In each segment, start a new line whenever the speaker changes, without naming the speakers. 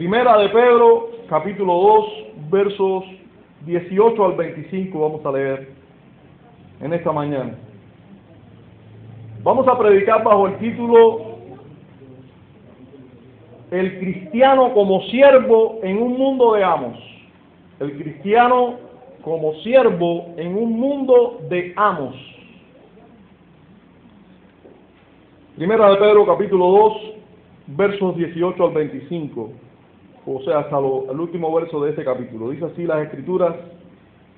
Primera de Pedro, capítulo 2, versos 18 al 25 vamos a leer en esta mañana. Vamos a predicar bajo el título El cristiano como siervo en un mundo de amos. El cristiano como siervo en un mundo de amos. Primera de Pedro capítulo 2, versos 18 al 25 o sea, hasta el último verso de este capítulo. Dice así las escrituras,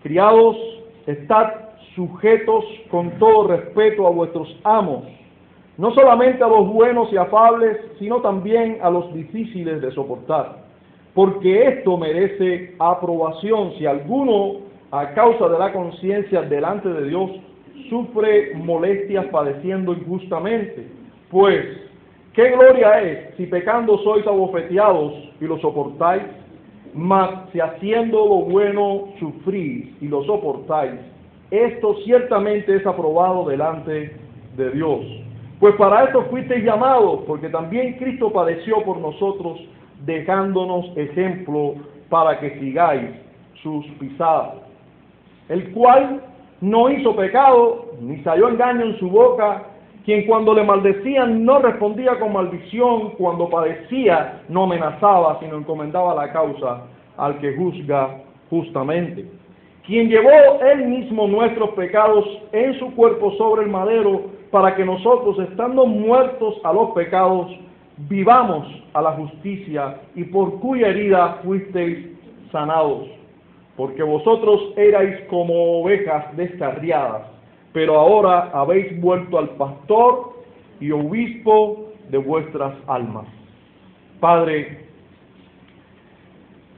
criados, estad sujetos con todo respeto a vuestros amos, no solamente a los buenos y afables, sino también a los difíciles de soportar, porque esto merece aprobación si alguno, a causa de la conciencia delante de Dios, sufre molestias padeciendo injustamente, pues ¿Qué gloria es si pecando sois abofeteados y lo soportáis? Mas si haciendo lo bueno sufrís y lo soportáis, esto ciertamente es aprobado delante de Dios. Pues para esto fuisteis llamados, porque también Cristo padeció por nosotros, dejándonos ejemplo para que sigáis sus pisadas. El cual no hizo pecado, ni salió engaño en su boca, quien cuando le maldecían no respondía con maldición, cuando padecía no amenazaba, sino encomendaba la causa al que juzga justamente. Quien llevó él mismo nuestros pecados en su cuerpo sobre el madero, para que nosotros, estando muertos a los pecados, vivamos a la justicia y por cuya herida fuisteis sanados. Porque vosotros erais como ovejas descarriadas pero ahora habéis vuelto al pastor y obispo de vuestras almas. Padre,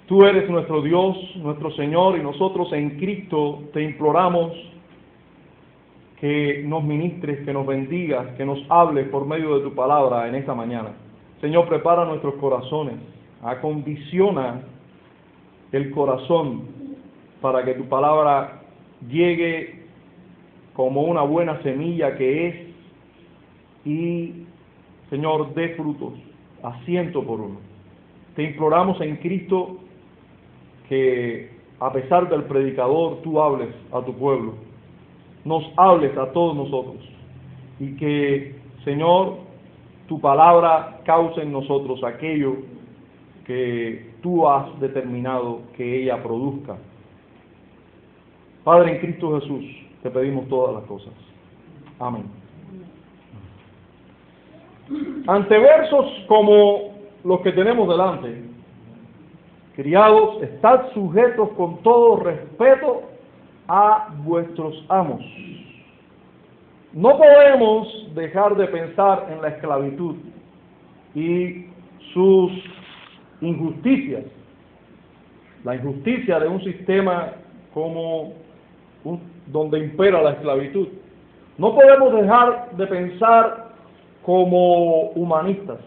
tú eres nuestro Dios, nuestro Señor, y nosotros en Cristo te imploramos que nos ministres, que nos bendigas, que nos hables por medio de tu palabra en esta mañana. Señor, prepara nuestros corazones, acondiciona el corazón para que tu palabra llegue como una buena semilla que es y, Señor, dé frutos a ciento por uno. Te imploramos en Cristo que a pesar del predicador tú hables a tu pueblo, nos hables a todos nosotros y que, Señor, tu palabra cause en nosotros aquello que tú has determinado que ella produzca. Padre en Cristo Jesús, te pedimos todas las cosas. Amén. Ante versos como los que tenemos delante, criados, estad sujetos con todo respeto a vuestros amos. No podemos dejar de pensar en la esclavitud y sus injusticias. La injusticia de un sistema como donde impera la esclavitud. No podemos dejar de pensar como humanistas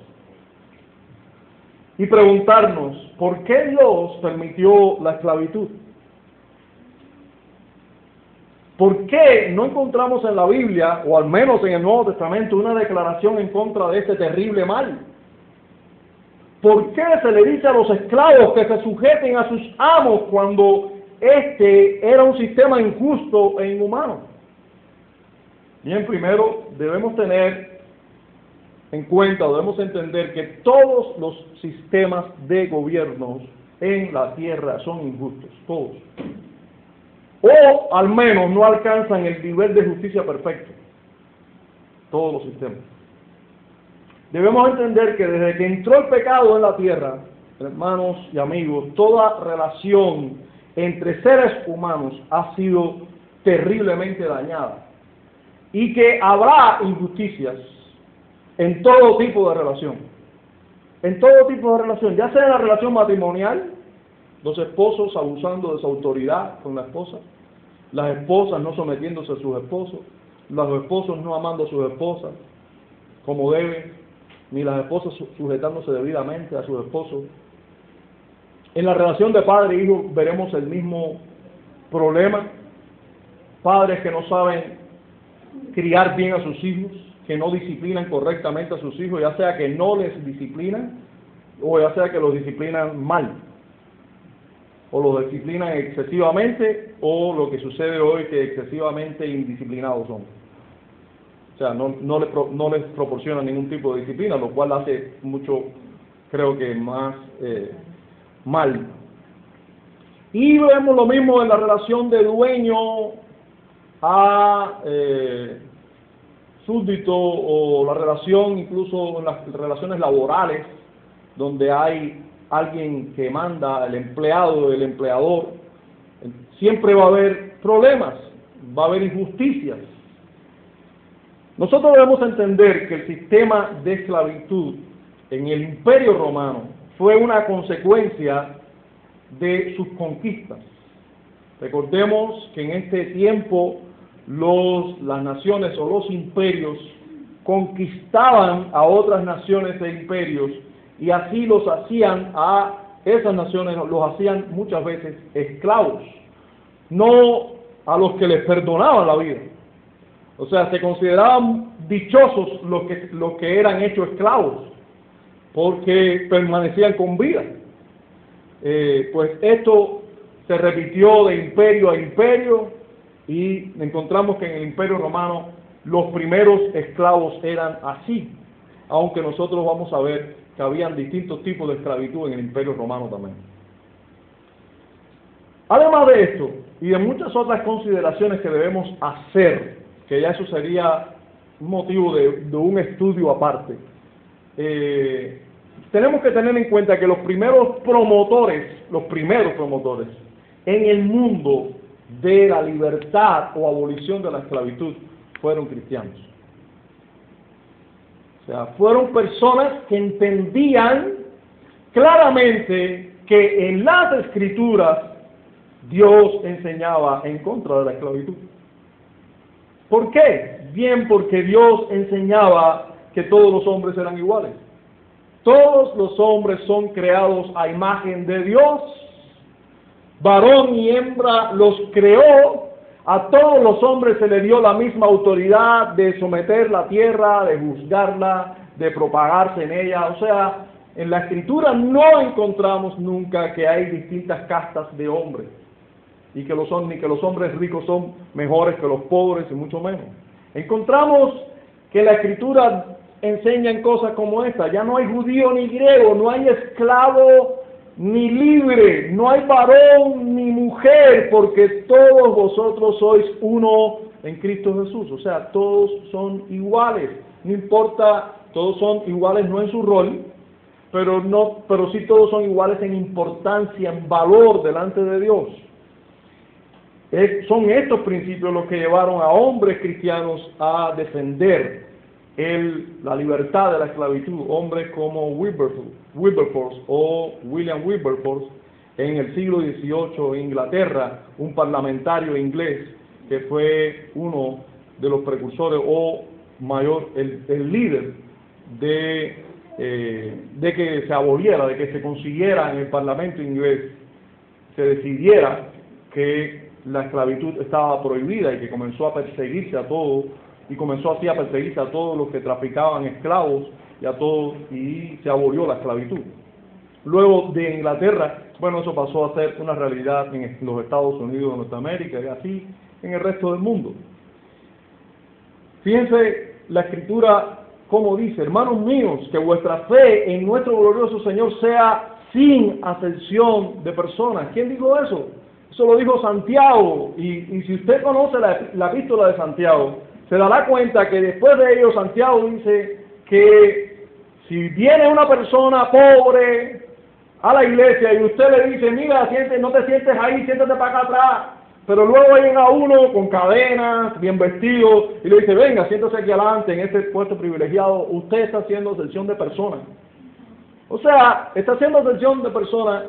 y preguntarnos, ¿por qué Dios permitió la esclavitud? ¿Por qué no encontramos en la Biblia, o al menos en el Nuevo Testamento, una declaración en contra de este terrible mal? ¿Por qué se le dice a los esclavos que se sujeten a sus amos cuando este era un sistema injusto e inhumano. Bien, primero debemos tener en cuenta, debemos entender que todos los sistemas de gobierno en la tierra son injustos, todos. O al menos no alcanzan el nivel de justicia perfecto, todos los sistemas. Debemos entender que desde que entró el pecado en la tierra, hermanos y amigos, toda relación entre seres humanos ha sido terriblemente dañada y que habrá injusticias en todo tipo de relación. En todo tipo de relación, ya sea en la relación matrimonial, los esposos abusando de su autoridad con la esposa, las esposas no sometiéndose a sus esposos, los esposos no amando a sus esposas como deben, ni las esposas sujetándose debidamente a sus esposos, en la relación de padre e hijo veremos el mismo problema. Padres que no saben criar bien a sus hijos, que no disciplinan correctamente a sus hijos, ya sea que no les disciplinan o ya sea que los disciplinan mal, o los disciplinan excesivamente, o lo que sucede hoy que excesivamente indisciplinados son. O sea, no, no, les, no les proporciona ningún tipo de disciplina, lo cual hace mucho, creo que más eh, mal. Y vemos lo mismo en la relación de dueño a eh, súbdito o la relación incluso en las relaciones laborales donde hay alguien que manda, el empleado, el empleador, siempre va a haber problemas, va a haber injusticias. Nosotros debemos entender que el sistema de esclavitud en el imperio romano fue una consecuencia de sus conquistas. Recordemos que en este tiempo los, las naciones o los imperios conquistaban a otras naciones e imperios y así los hacían a esas naciones, los hacían muchas veces esclavos, no a los que les perdonaban la vida. O sea, se consideraban dichosos los que, los que eran hechos esclavos, porque permanecían con vida. Eh, pues esto se repitió de imperio a imperio y encontramos que en el imperio romano los primeros esclavos eran así, aunque nosotros vamos a ver que habían distintos tipos de esclavitud en el imperio romano también. Además de esto, y de muchas otras consideraciones que debemos hacer, que ya eso sería motivo de, un estudio aparte, eh, tenemos que tener en cuenta que los primeros promotores, los primeros promotores en el mundo de la libertad o abolición de la esclavitud fueron cristianos. O sea, fueron personas que entendían claramente que en las escrituras Dios enseñaba en contra de la esclavitud. ¿Por qué? Bien porque Dios enseñaba que todos los hombres eran iguales. Todos los hombres son creados a imagen de Dios. Varón y hembra los creó. A todos los hombres se le dio la misma autoridad de someter la tierra, de juzgarla, de propagarse en ella. O sea, en la escritura no encontramos nunca que hay distintas castas de hombres y ni que los hombres ricos son mejores que los pobres y mucho menos. Encontramos que la escritura enseñan cosas como esta. Ya no hay judío ni griego, no hay esclavo ni libre, no hay varón ni mujer, porque todos vosotros sois uno en Cristo Jesús. O sea, todos son iguales. No importa, todos son iguales no en su rol, pero no, pero sí todos son iguales en importancia, en valor delante de Dios. son estos principios los que llevaron a hombres cristianos a defender el, la libertad de la esclavitud, hombres como Wilberforce o William Wilberforce en el siglo XVIII en Inglaterra, un parlamentario inglés que fue uno de los precursores o mayor, el, el líder de, eh, de que se aboliera, de que se consiguiera en el parlamento inglés, se decidiera que la esclavitud estaba prohibida y que comenzó a perseguirse a todos y comenzó así a perseguirse a todos los que traficaban esclavos y a todos y se abolió la esclavitud. Luego de Inglaterra, bueno, eso pasó a ser una realidad en los Estados Unidos de Norteamérica y así en el resto del mundo. Fíjense la escritura como dice, hermanos míos, que vuestra fe en nuestro glorioso Señor sea sin ascensión de personas. ¿Quién dijo eso? Eso lo dijo Santiago. Y, si usted conoce la, la epístola de Santiago, se dará cuenta que después de ello Santiago dice que si viene una persona pobre a la iglesia y usted le dice, mira, siente, no te sientes ahí, siéntate para acá atrás, pero luego llega uno con cadenas, bien vestido, y le dice, venga, siéntese aquí adelante en este puesto privilegiado, usted está haciendo excepción de personas. O sea, está haciendo excepción de personas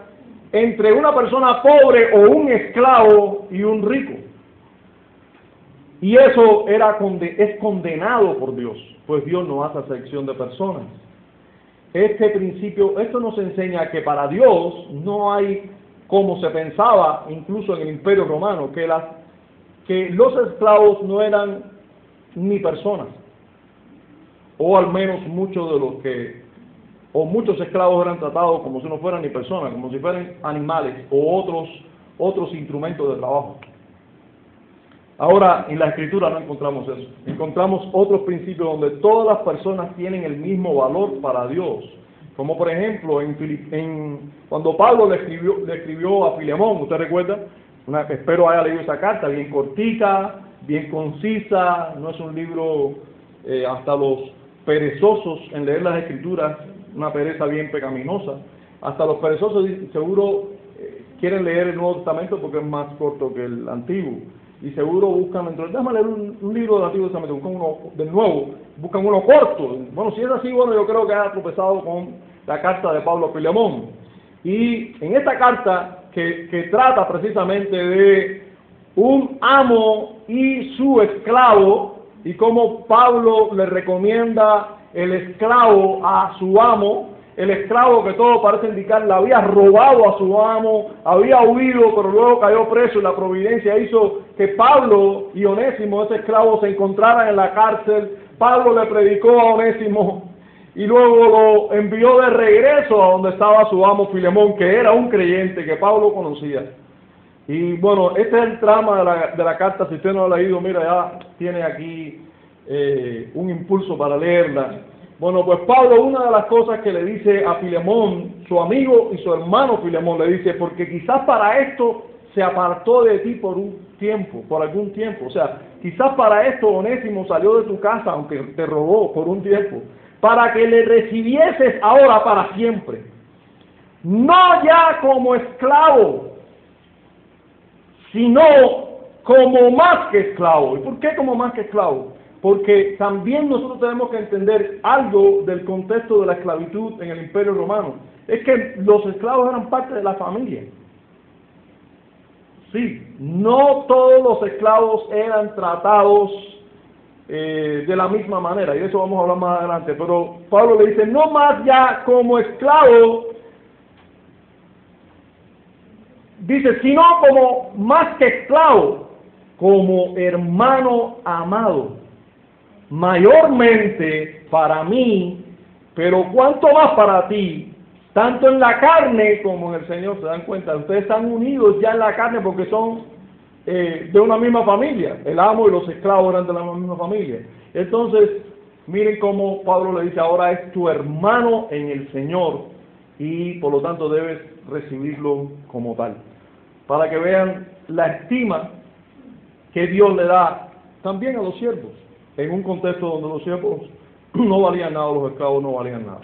entre una persona pobre o un esclavo y un rico. Y eso era es condenado por Dios, pues Dios no hace acepción de personas. Este principio, esto nos enseña que para Dios no hay, como se pensaba incluso en el Imperio Romano, que, las, que los esclavos no eran ni personas, o al menos muchos de los que o muchos esclavos eran tratados como si no fueran ni personas, como si fueran animales o otros, otros instrumentos de trabajo. Ahora, en la escritura no encontramos eso. Encontramos otros principios donde todas las personas tienen el mismo valor para Dios. Como por ejemplo, en, cuando Pablo le escribió, le escribió a Filemón, ¿usted recuerda? Una, espero haya leído esa carta, bien cortita, bien concisa, no es un libro eh, hasta los perezosos en leer las escrituras, una pereza bien pecaminosa. Hasta los perezosos seguro eh, quieren leer el Nuevo Testamento porque es más corto que el Antiguo. Y seguro buscan, dentro, déjame leer un, libro del Antiguo Testamento, buscan uno del Nuevo, buscan uno corto. Bueno, si es así, bueno, yo creo que ha tropezado con la carta de Pablo a Filemón. Y en esta carta, que, que trata precisamente de un amo y su esclavo, y cómo Pablo le recomienda el esclavo a su amo, el esclavo que todo parece indicar le había robado a su amo, había huido, pero luego cayó preso y la providencia hizo que Pablo y Onésimo, ese esclavo, se encontraran en la cárcel. Pablo le predicó a Onésimo y luego lo envió de regreso a donde estaba su amo Filemón, que era un creyente que Pablo conocía. Y bueno, este es el trama de la, de la carta, si usted no lo ha leído, mira, ya tiene aquí eh, un impulso para leerla. Bueno, pues Pablo, una de las cosas que le dice a Filemón, su amigo y su hermano Filemón, le dice, porque quizás para esto se apartó de ti por un tiempo, por algún tiempo. O sea, quizás para esto Onésimo salió de tu casa, aunque te robó por un tiempo, para que le recibieses ahora para siempre. No ya como esclavo, sino como más que esclavo. ¿Y por qué como más que esclavo? Porque también nosotros tenemos que entender algo del contexto de la esclavitud en el Imperio Romano. Es que los esclavos eran parte de la familia. Sí, no todos los esclavos eran tratados eh, de la misma manera, y de eso vamos a hablar más adelante, pero Pablo le dice, no más ya como esclavo, dice, sino como más que esclavo, como hermano amado mayormente para mí, pero cuanto más para ti, tanto en la carne como en el Señor, se dan cuenta, ustedes están unidos ya en la carne porque son eh, de una misma familia, el amo y los esclavos eran de la misma familia. Entonces, miren cómo Pablo le dice, ahora es tu hermano en el Señor y por lo tanto debes recibirlo como tal, para que vean la estima que Dios le da también a los siervos en un contexto donde los siervos no valían nada, los esclavos no valían nada.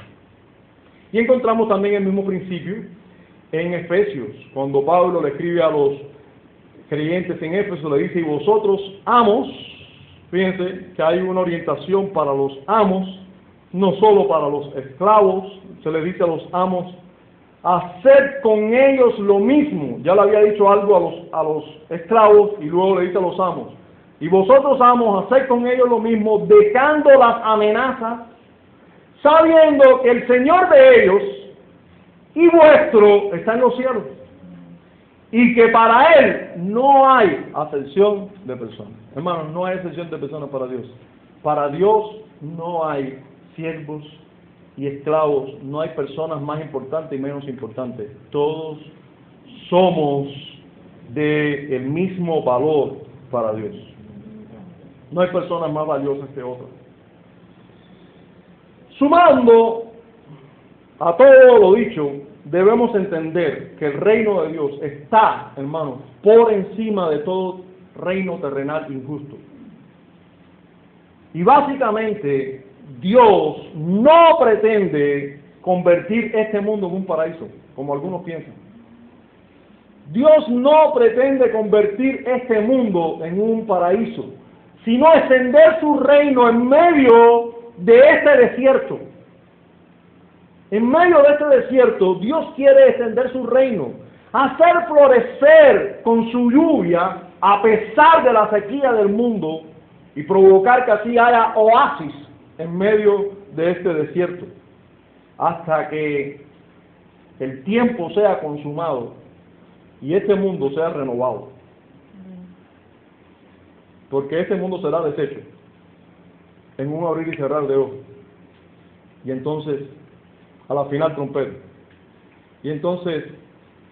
Y encontramos también el mismo principio en Efesios, cuando Pablo le escribe a los creyentes en Éfeso, le dice, y vosotros amos, fíjense que hay una orientación para los amos, no solo para los esclavos, se le dice a los amos, hacer con ellos lo mismo. Ya le había dicho algo a los, a los esclavos y luego le dice a los amos, y vosotros vamos a hacer con ellos lo mismo, dejando las amenazas, sabiendo que el Señor de ellos y vuestro está en los cielos. Y que para Él no hay ascensión de personas. Hermanos, no hay ascensión de personas para Dios. Para Dios no hay siervos y esclavos, no hay personas más importantes y menos importantes. Todos somos de el mismo valor para Dios. No hay personas más valiosas que otras. Sumando a todo lo dicho, debemos entender que el reino de Dios está, hermanos, por encima de todo reino terrenal injusto. Y básicamente, Dios no pretende convertir este mundo en un paraíso, como algunos piensan. Dios no pretende convertir este mundo en un paraíso sino extender su reino en medio de este desierto. En medio de este desierto, Dios quiere extender su reino, hacer florecer con su lluvia, a pesar de la sequía del mundo, y provocar que así haya oasis en medio de este desierto, hasta que el tiempo sea consumado y este mundo sea renovado porque ese mundo será deshecho en un abrir y cerrar de ojos. Y entonces a la final trompeta. Y entonces,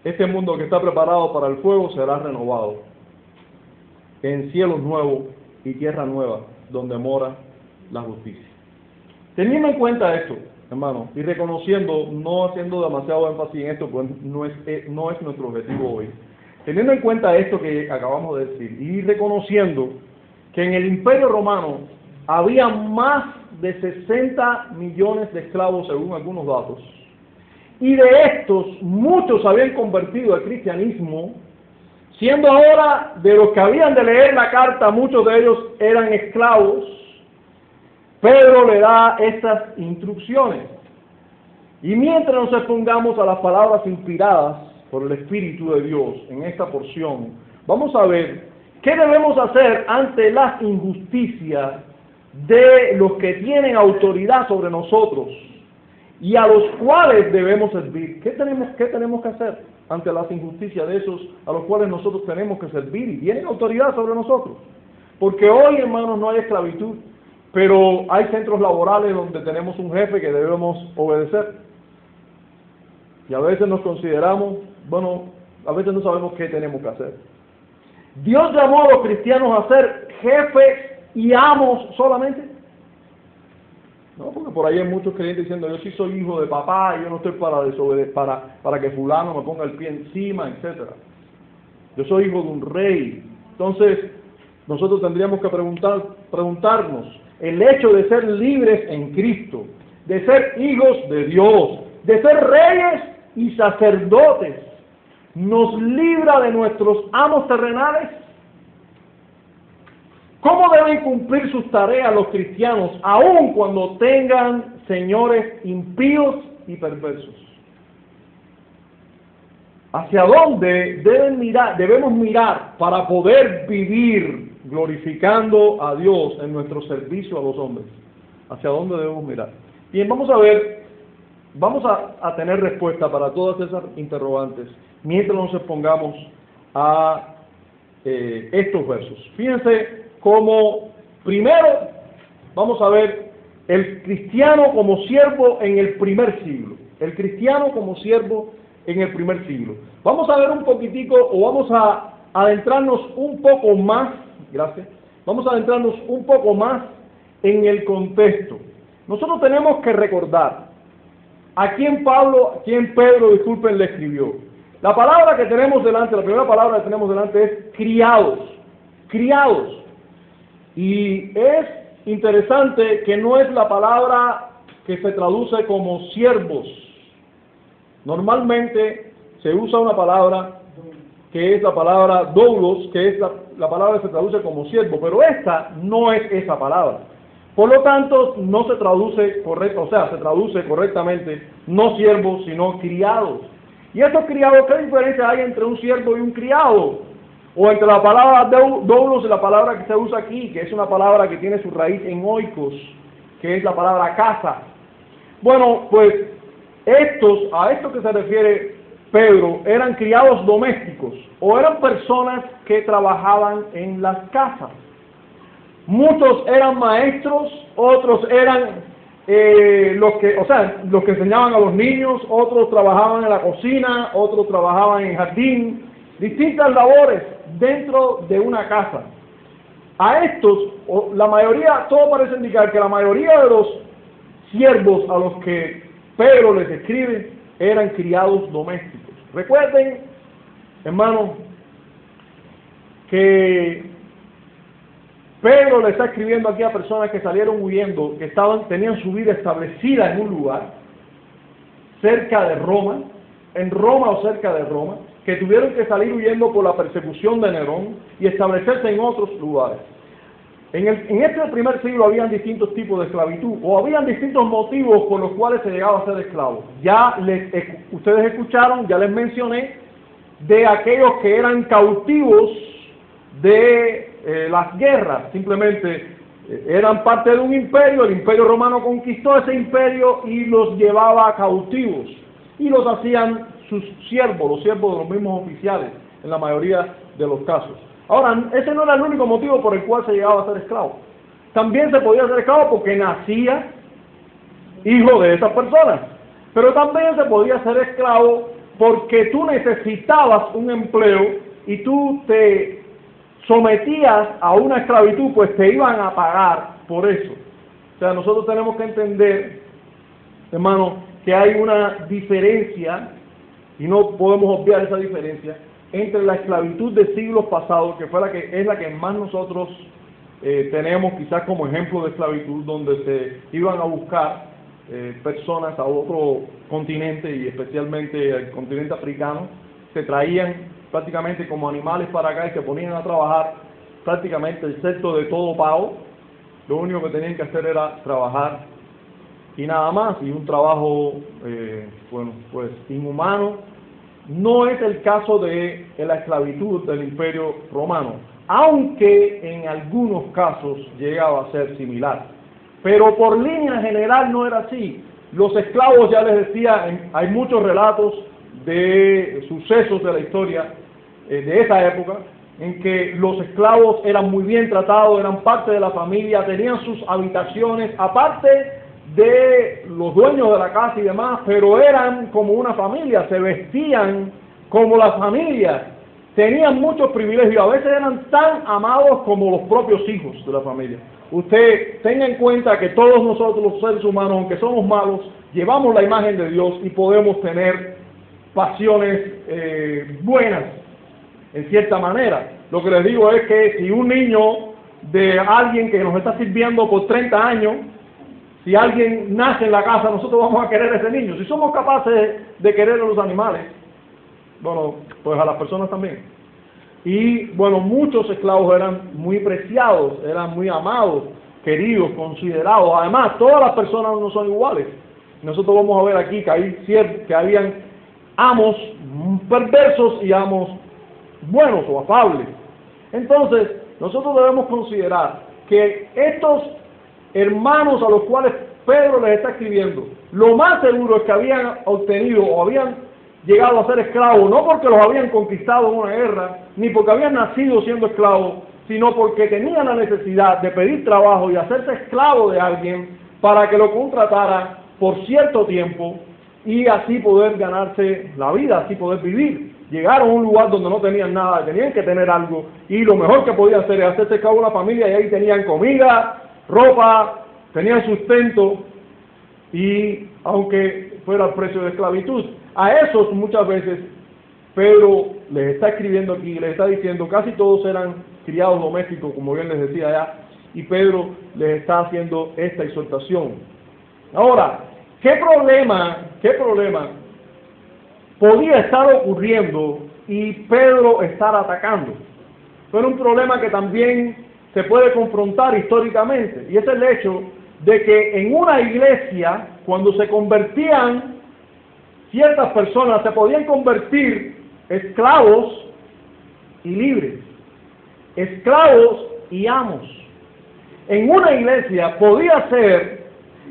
este mundo que está preparado para el fuego será renovado en cielos nuevos y tierra nueva, donde mora la justicia. Teniendo en cuenta esto, hermano, y reconociendo, no haciendo demasiado énfasis en esto, pues no es, eh, no es nuestro objetivo hoy. Teniendo en cuenta esto que acabamos de decir y reconociendo que en el Imperio Romano había más de 60 millones de esclavos según algunos datos, y de estos muchos habían convertido al cristianismo, siendo ahora de los que habían de leer la carta, muchos de ellos eran esclavos, Pedro le da estas instrucciones. Y mientras nos expongamos a las palabras inspiradas por el Espíritu de Dios en esta porción, vamos a ver qué debemos hacer ante las injusticias de los que tienen autoridad sobre nosotros y a los cuales debemos servir. ¿Qué tenemos, qué tenemos que hacer ante las injusticias de esos a los cuales nosotros tenemos que servir y tienen autoridad sobre nosotros? Porque hoy, hermanos, no hay esclavitud. Pero hay centros laborales donde tenemos un jefe que debemos obedecer. Y a veces nos consideramos, bueno, a veces no sabemos qué tenemos que hacer. Dios llamó a los cristianos a ser jefes y amos solamente. No, porque por ahí hay muchos creyentes diciendo, yo sí soy hijo de papá, yo no estoy para desobedecer, para, para que fulano me ponga el pie encima, etcétera. Yo soy hijo de un rey. Entonces, nosotros tendríamos que preguntar, preguntarnos, el hecho de ser libres en Cristo, de ser hijos de Dios, de ser reyes y sacerdotes, nos libra de nuestros amos terrenales. ¿Cómo deben cumplir sus tareas los cristianos, aun cuando tengan señores impíos y perversos? ¿Hacia dónde deben mirar, debemos mirar para poder vivir glorificando a Dios en nuestro servicio a los hombres. ¿Hacia dónde debemos mirar? Bien, vamos a ver, vamos a, tener respuesta para todas esas interrogantes mientras nos expongamos a eh, estos versos. Fíjense cómo primero vamos a ver el cristiano como siervo en el primer siglo. El cristiano como siervo en el primer siglo. Vamos a ver un poquitico o vamos a adentrarnos un poco más Gracias. Vamos a adentrarnos un poco más en el contexto. Nosotros tenemos que recordar a quién Pablo, a quién Pedro, disculpen, le escribió. La palabra que tenemos delante, la primera palabra que tenemos delante es criados, criados. Y es interesante que no es la palabra que se traduce como siervos. Normalmente se usa una palabra que es la palabra doulos, que es la, palabra que se traduce como siervo, pero esta no es esa palabra. Por lo tanto, no se traduce correcto, o sea, se traduce correctamente no siervos, sino criados. Y estos criados, ¿qué diferencia hay entre un siervo y un criado? O entre la palabra doulos y la palabra que se usa aquí, que es una palabra que tiene su raíz en oikos, que es la palabra casa. Bueno, pues estos, a esto que se refiere Pedro eran criados domésticos o eran personas que trabajaban en las casas. Muchos eran maestros, otros eran eh, los que, o sea, los que enseñaban a los niños, otros trabajaban en la cocina, otros trabajaban en jardín, distintas labores dentro de una casa. A estos, la mayoría, todo parece indicar que la mayoría de los siervos a los que Pedro les escribe eran criados domésticos. Recuerden, hermanos, que Pedro le está escribiendo aquí a personas que salieron huyendo, que estaban, tenían su vida establecida en un lugar, cerca de Roma, en Roma o cerca de Roma, que tuvieron que salir huyendo por la persecución de Nerón y establecerse en otros lugares. En, este primer siglo habían distintos tipos de esclavitud o habían distintos motivos por los cuales se llegaba a ser esclavo. Ya les, ustedes escucharon, ya les mencioné, de aquellos que eran cautivos de eh, las guerras, simplemente eh, eran parte de un imperio, el imperio romano conquistó ese imperio y los llevaba cautivos y los hacían sus siervos, los siervos de los mismos oficiales en la mayoría de los casos. Ahora, ese no era el único motivo por el cual se llegaba a ser esclavo. También se podía ser esclavo porque nacía hijo de esas personas. Pero también se podía ser esclavo porque tú necesitabas un empleo y tú te sometías a una esclavitud, pues te iban a pagar por eso. O sea, nosotros tenemos que entender, hermano, que hay una diferencia, y no podemos obviar esa diferencia, entre la esclavitud de siglos pasados, que fue la que es la que más nosotros eh, tenemos quizás como ejemplo de esclavitud, donde se iban a buscar eh, personas a otro continente y especialmente al continente africano, se traían prácticamente como animales para acá y se ponían a trabajar prácticamente el sexto de todo pago. Lo único que tenían que hacer era trabajar y nada más, y un trabajo, eh, bueno, pues inhumano. No es el caso de la esclavitud del imperio romano, aunque en algunos casos llegaba a ser similar. Pero por línea general no era así. Los esclavos, ya les decía, hay muchos relatos de sucesos de la historia eh, de esa época, en que los esclavos eran muy bien tratados, eran parte de la familia, tenían sus habitaciones, aparte de los dueños de la casa y demás, pero eran como una familia, se vestían como la familia, tenían muchos privilegios, a veces eran tan amados como los propios hijos de la familia. Usted tenga en cuenta que todos nosotros los seres humanos, aunque somos malos, llevamos la imagen de Dios y podemos tener pasiones eh, buenas, en cierta manera. Lo que les digo es que si un niño de alguien que nos está sirviendo por 30 años, si alguien nace en la casa, nosotros vamos a querer a ese niño. Si somos capaces de querer a los animales, bueno, pues a las personas también. Y bueno, muchos esclavos eran muy preciados, eran muy amados, queridos, considerados. Además, todas las personas no son iguales. Nosotros vamos a ver aquí que, hay, que habían amos perversos y amos buenos o afables. Entonces, nosotros debemos considerar que estos hermanos a los cuales Pedro les está escribiendo, lo más seguro es que habían obtenido o habían llegado a ser esclavos, no porque los habían conquistado en una guerra, ni porque habían nacido siendo esclavos, sino porque tenían la necesidad de pedir trabajo y hacerse esclavo de alguien para que lo contratara por cierto tiempo y así poder ganarse la vida, así poder vivir. Llegaron a un lugar donde no tenían nada, tenían que tener algo y lo mejor que podían hacer es hacerse esclavo de la familia y ahí tenían comida, ropa, tenían sustento y aunque fuera el precio de esclavitud, a esos muchas veces Pedro les está escribiendo aquí, les está diciendo, casi todos eran criados domésticos, como bien les decía ya, y Pedro les está haciendo esta exhortación. Ahora, ¿qué problema, qué problema podía estar ocurriendo y Pedro estar atacando? Fue un problema que también se puede confrontar históricamente, y es el hecho de que en una iglesia, cuando se convertían ciertas personas, se podían convertir esclavos y libres, esclavos y amos. En una iglesia podía ser,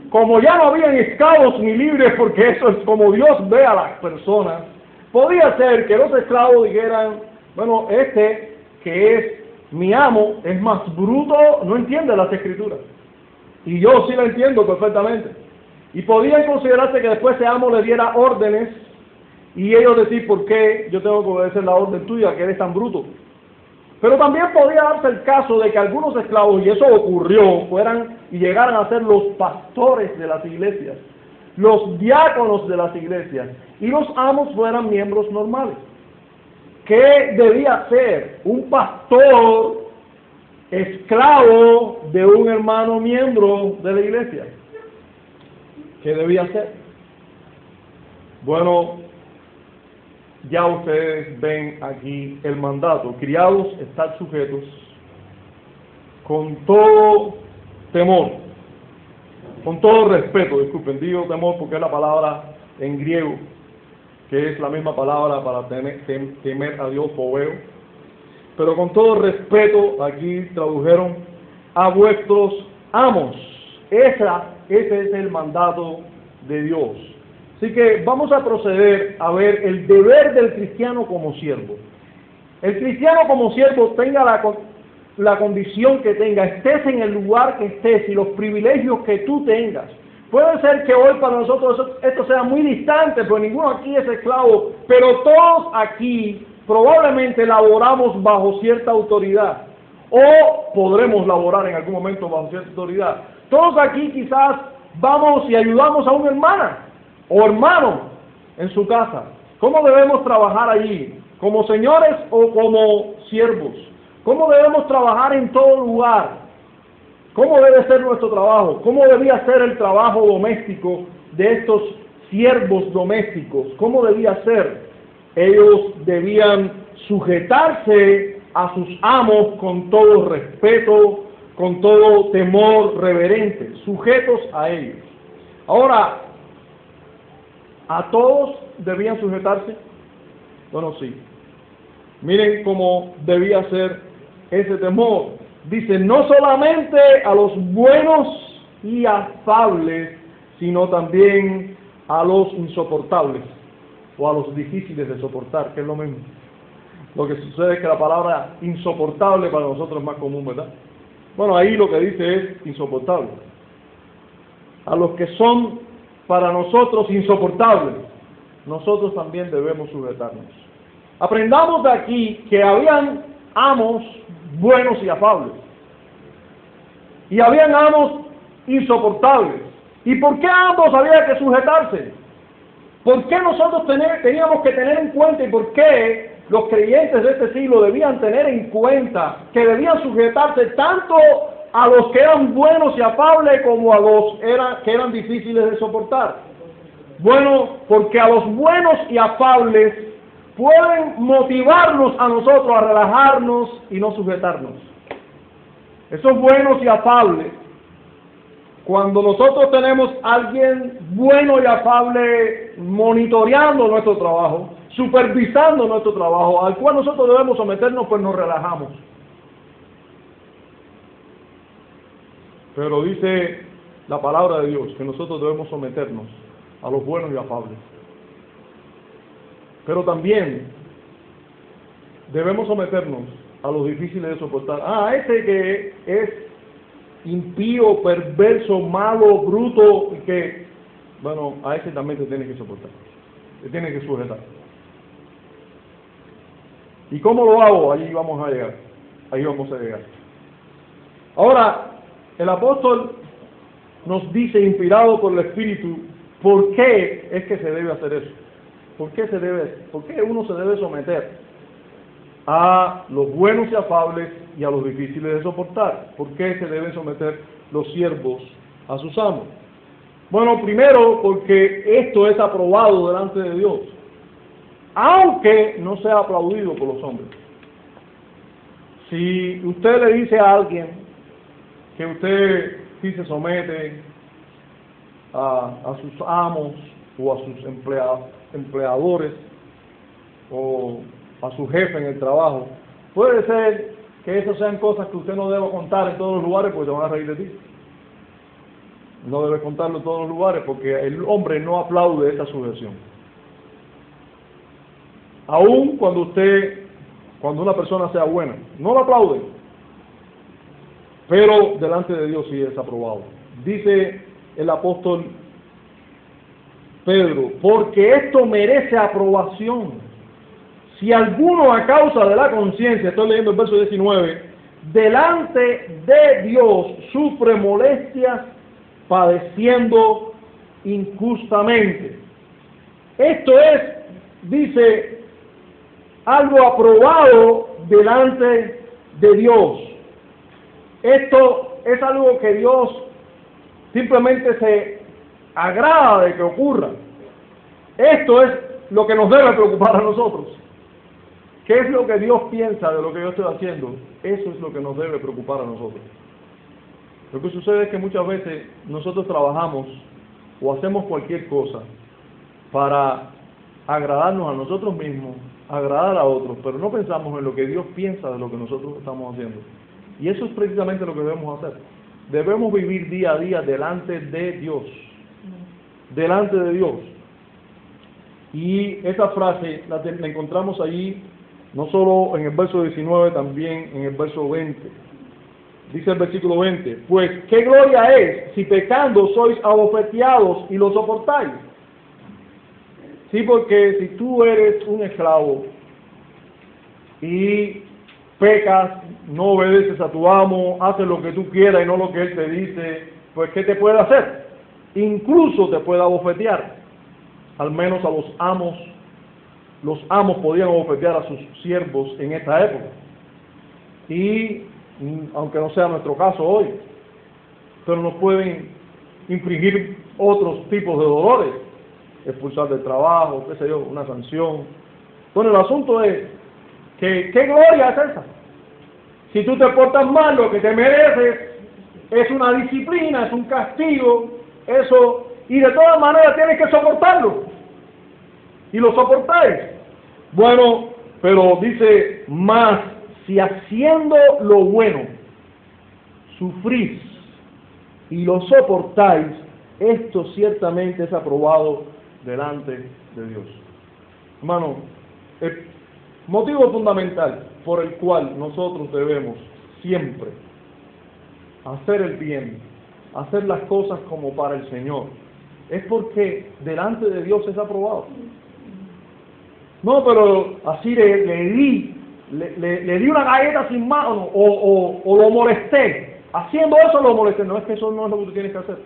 como ya no habían esclavos ni libres, porque eso es como Dios ve a las personas, podía ser que los esclavos dijeran, bueno, este que es mi amo es más bruto, no entiende las escrituras. Y yo sí la entiendo perfectamente. Y podían considerarse que después ese amo le diera órdenes y ellos decir, ¿por qué yo tengo que obedecer la orden tuya, que eres tan bruto? Pero también podía darse el caso de que algunos esclavos, y eso ocurrió, fueran y llegaran a ser los pastores de las iglesias, los diáconos de las iglesias, y los amos fueran miembros normales. ¿Qué debía ser un pastor esclavo de un hermano miembro de la iglesia? ¿Qué debía ser? Bueno, ya ustedes ven aquí el mandato. Criados, estar sujetos con todo temor, con todo respeto, disculpen, digo temor porque es la palabra en griego, que es la misma palabra para temer, temer a Dios, poveo. Pero con todo respeto, aquí tradujeron a vuestros amos. Esa, ese es el mandato de Dios. Así que vamos a proceder a ver el deber del cristiano como siervo. El cristiano como siervo tenga la, la condición que tenga, estés en el lugar que estés y los privilegios que tú tengas. Puede ser que hoy para nosotros esto sea muy distante, pero ninguno aquí es esclavo, pero todos aquí probablemente laboramos bajo cierta autoridad o podremos laborar en algún momento bajo cierta autoridad. Todos aquí quizás vamos y ayudamos a una hermana o hermano en su casa. ¿Cómo debemos trabajar allí? ¿Como señores o como siervos? ¿Cómo debemos trabajar en todo lugar? ¿Cómo debe ser nuestro trabajo? ¿Cómo debía ser el trabajo doméstico de estos siervos domésticos? ¿Cómo debía ser? Ellos debían sujetarse a sus amos con todo respeto, con todo temor reverente, sujetos a ellos. Ahora, ¿a todos debían sujetarse? Bueno, sí. Miren cómo debía ser ese temor dice, no solamente a los buenos y afables, sino también a los insoportables o a los difíciles de soportar, que es lo mismo. Lo que sucede es que la palabra insoportable para nosotros es más común, ¿verdad? Bueno, ahí lo que dice es insoportable. A los que son para nosotros insoportables, nosotros también debemos sujetarnos. Aprendamos de aquí que habían amos buenos y afables. Y habían amos insoportables. ¿Y por qué ambos había que sujetarse? ¿Por qué nosotros teníamos que tener en cuenta y por qué los creyentes de este siglo debían tener en cuenta que debían sujetarse tanto a los que eran buenos y afables como a los que eran difíciles de soportar? Bueno, porque a los buenos y afables pueden motivarnos a nosotros a relajarnos y no sujetarnos. Esos buenos y afables, cuando nosotros tenemos a alguien bueno y afable monitoreando nuestro trabajo, supervisando nuestro trabajo, al cual nosotros debemos someternos, pues nos relajamos. Pero dice la palabra de Dios que nosotros debemos someternos a los buenos y afables. Pero también debemos someternos a los difíciles de soportar. Ah, ese que es impío, perverso, malo, bruto, que, bueno, a ese también se tiene que soportar, se tiene que sujetar. ¿Y cómo lo hago? Allí vamos a llegar, ahí vamos a llegar. Ahora, el apóstol nos dice, inspirado por el Espíritu, por qué es que se debe hacer eso. ¿Por qué se debe, por qué uno se debe someter a los buenos y afables y a los difíciles de soportar? ¿Por qué se deben someter los siervos a sus amos? Bueno, primero porque esto es aprobado delante de Dios, aunque no sea aplaudido por los hombres. Si usted le dice a alguien que usted sí se somete a, a sus amos o a sus empleados, empleadores o a su jefe en el trabajo. Puede ser que esas sean cosas que usted no deba contar en todos los lugares porque se van a reír de ti. No debe contarlo en todos los lugares porque el hombre no aplaude esa sujeción. Aún cuando usted, cuando una persona sea buena, no lo aplaude. Pero delante de Dios sí es aprobado. Dice el apóstol Pedro, porque esto merece aprobación. Si alguno a causa de la conciencia, estoy leyendo el verso 19, delante de Dios sufre molestias padeciendo injustamente. Esto es, dice, algo aprobado delante de Dios. Esto es algo que Dios simplemente se agrada de que ocurra. Esto es lo que nos debe preocupar a nosotros. ¿Qué es lo que Dios piensa de lo que yo estoy haciendo? Eso es lo que nos debe preocupar a nosotros. Lo que sucede es que muchas veces nosotros trabajamos o hacemos cualquier cosa para agradarnos a nosotros mismos, agradar a otros, pero no pensamos en lo que Dios piensa de lo que nosotros estamos haciendo. Y eso es precisamente lo que debemos hacer. Debemos vivir día a día delante de Dios delante de Dios. Y esa frase la, encontramos allí, no solo en el verso 19, también en el verso 20. dice el versículo 20, pues qué gloria es si pecando sois abofeteados y lo soportáis. Sí, porque si tú eres un esclavo y pecas, no obedeces a tu amo, haces lo que tú quieras y no lo que él te dice, pues ¿qué te puede hacer? Incluso te puede abofetear. Al menos a los amos, los amos podían abofetear a sus siervos en esta época. Y mm, aunque no sea nuestro caso hoy, pero nos pueden infringir otros tipos de dolores, expulsar del trabajo, qué sé yo, una sanción. Bueno, el asunto es ¿qué gloria es esa? Si tú te portas mal, lo que te mereces es una disciplina, es un castigo, eso, y de todas maneras tienes que soportarlo. Y lo soportáis. Bueno, pero dice más, si haciendo lo bueno sufrís y lo soportáis, esto ciertamente es aprobado delante de Dios. Hermano, el motivo fundamental por el cual nosotros debemos siempre hacer el bien, hacer las cosas como para el Señor, es porque delante de Dios es aprobado. No, pero así le, di, le, di una galleta sin mano o, o lo molesté. Haciendo eso lo molesté. No es que eso no es lo que tú tienes que hacer.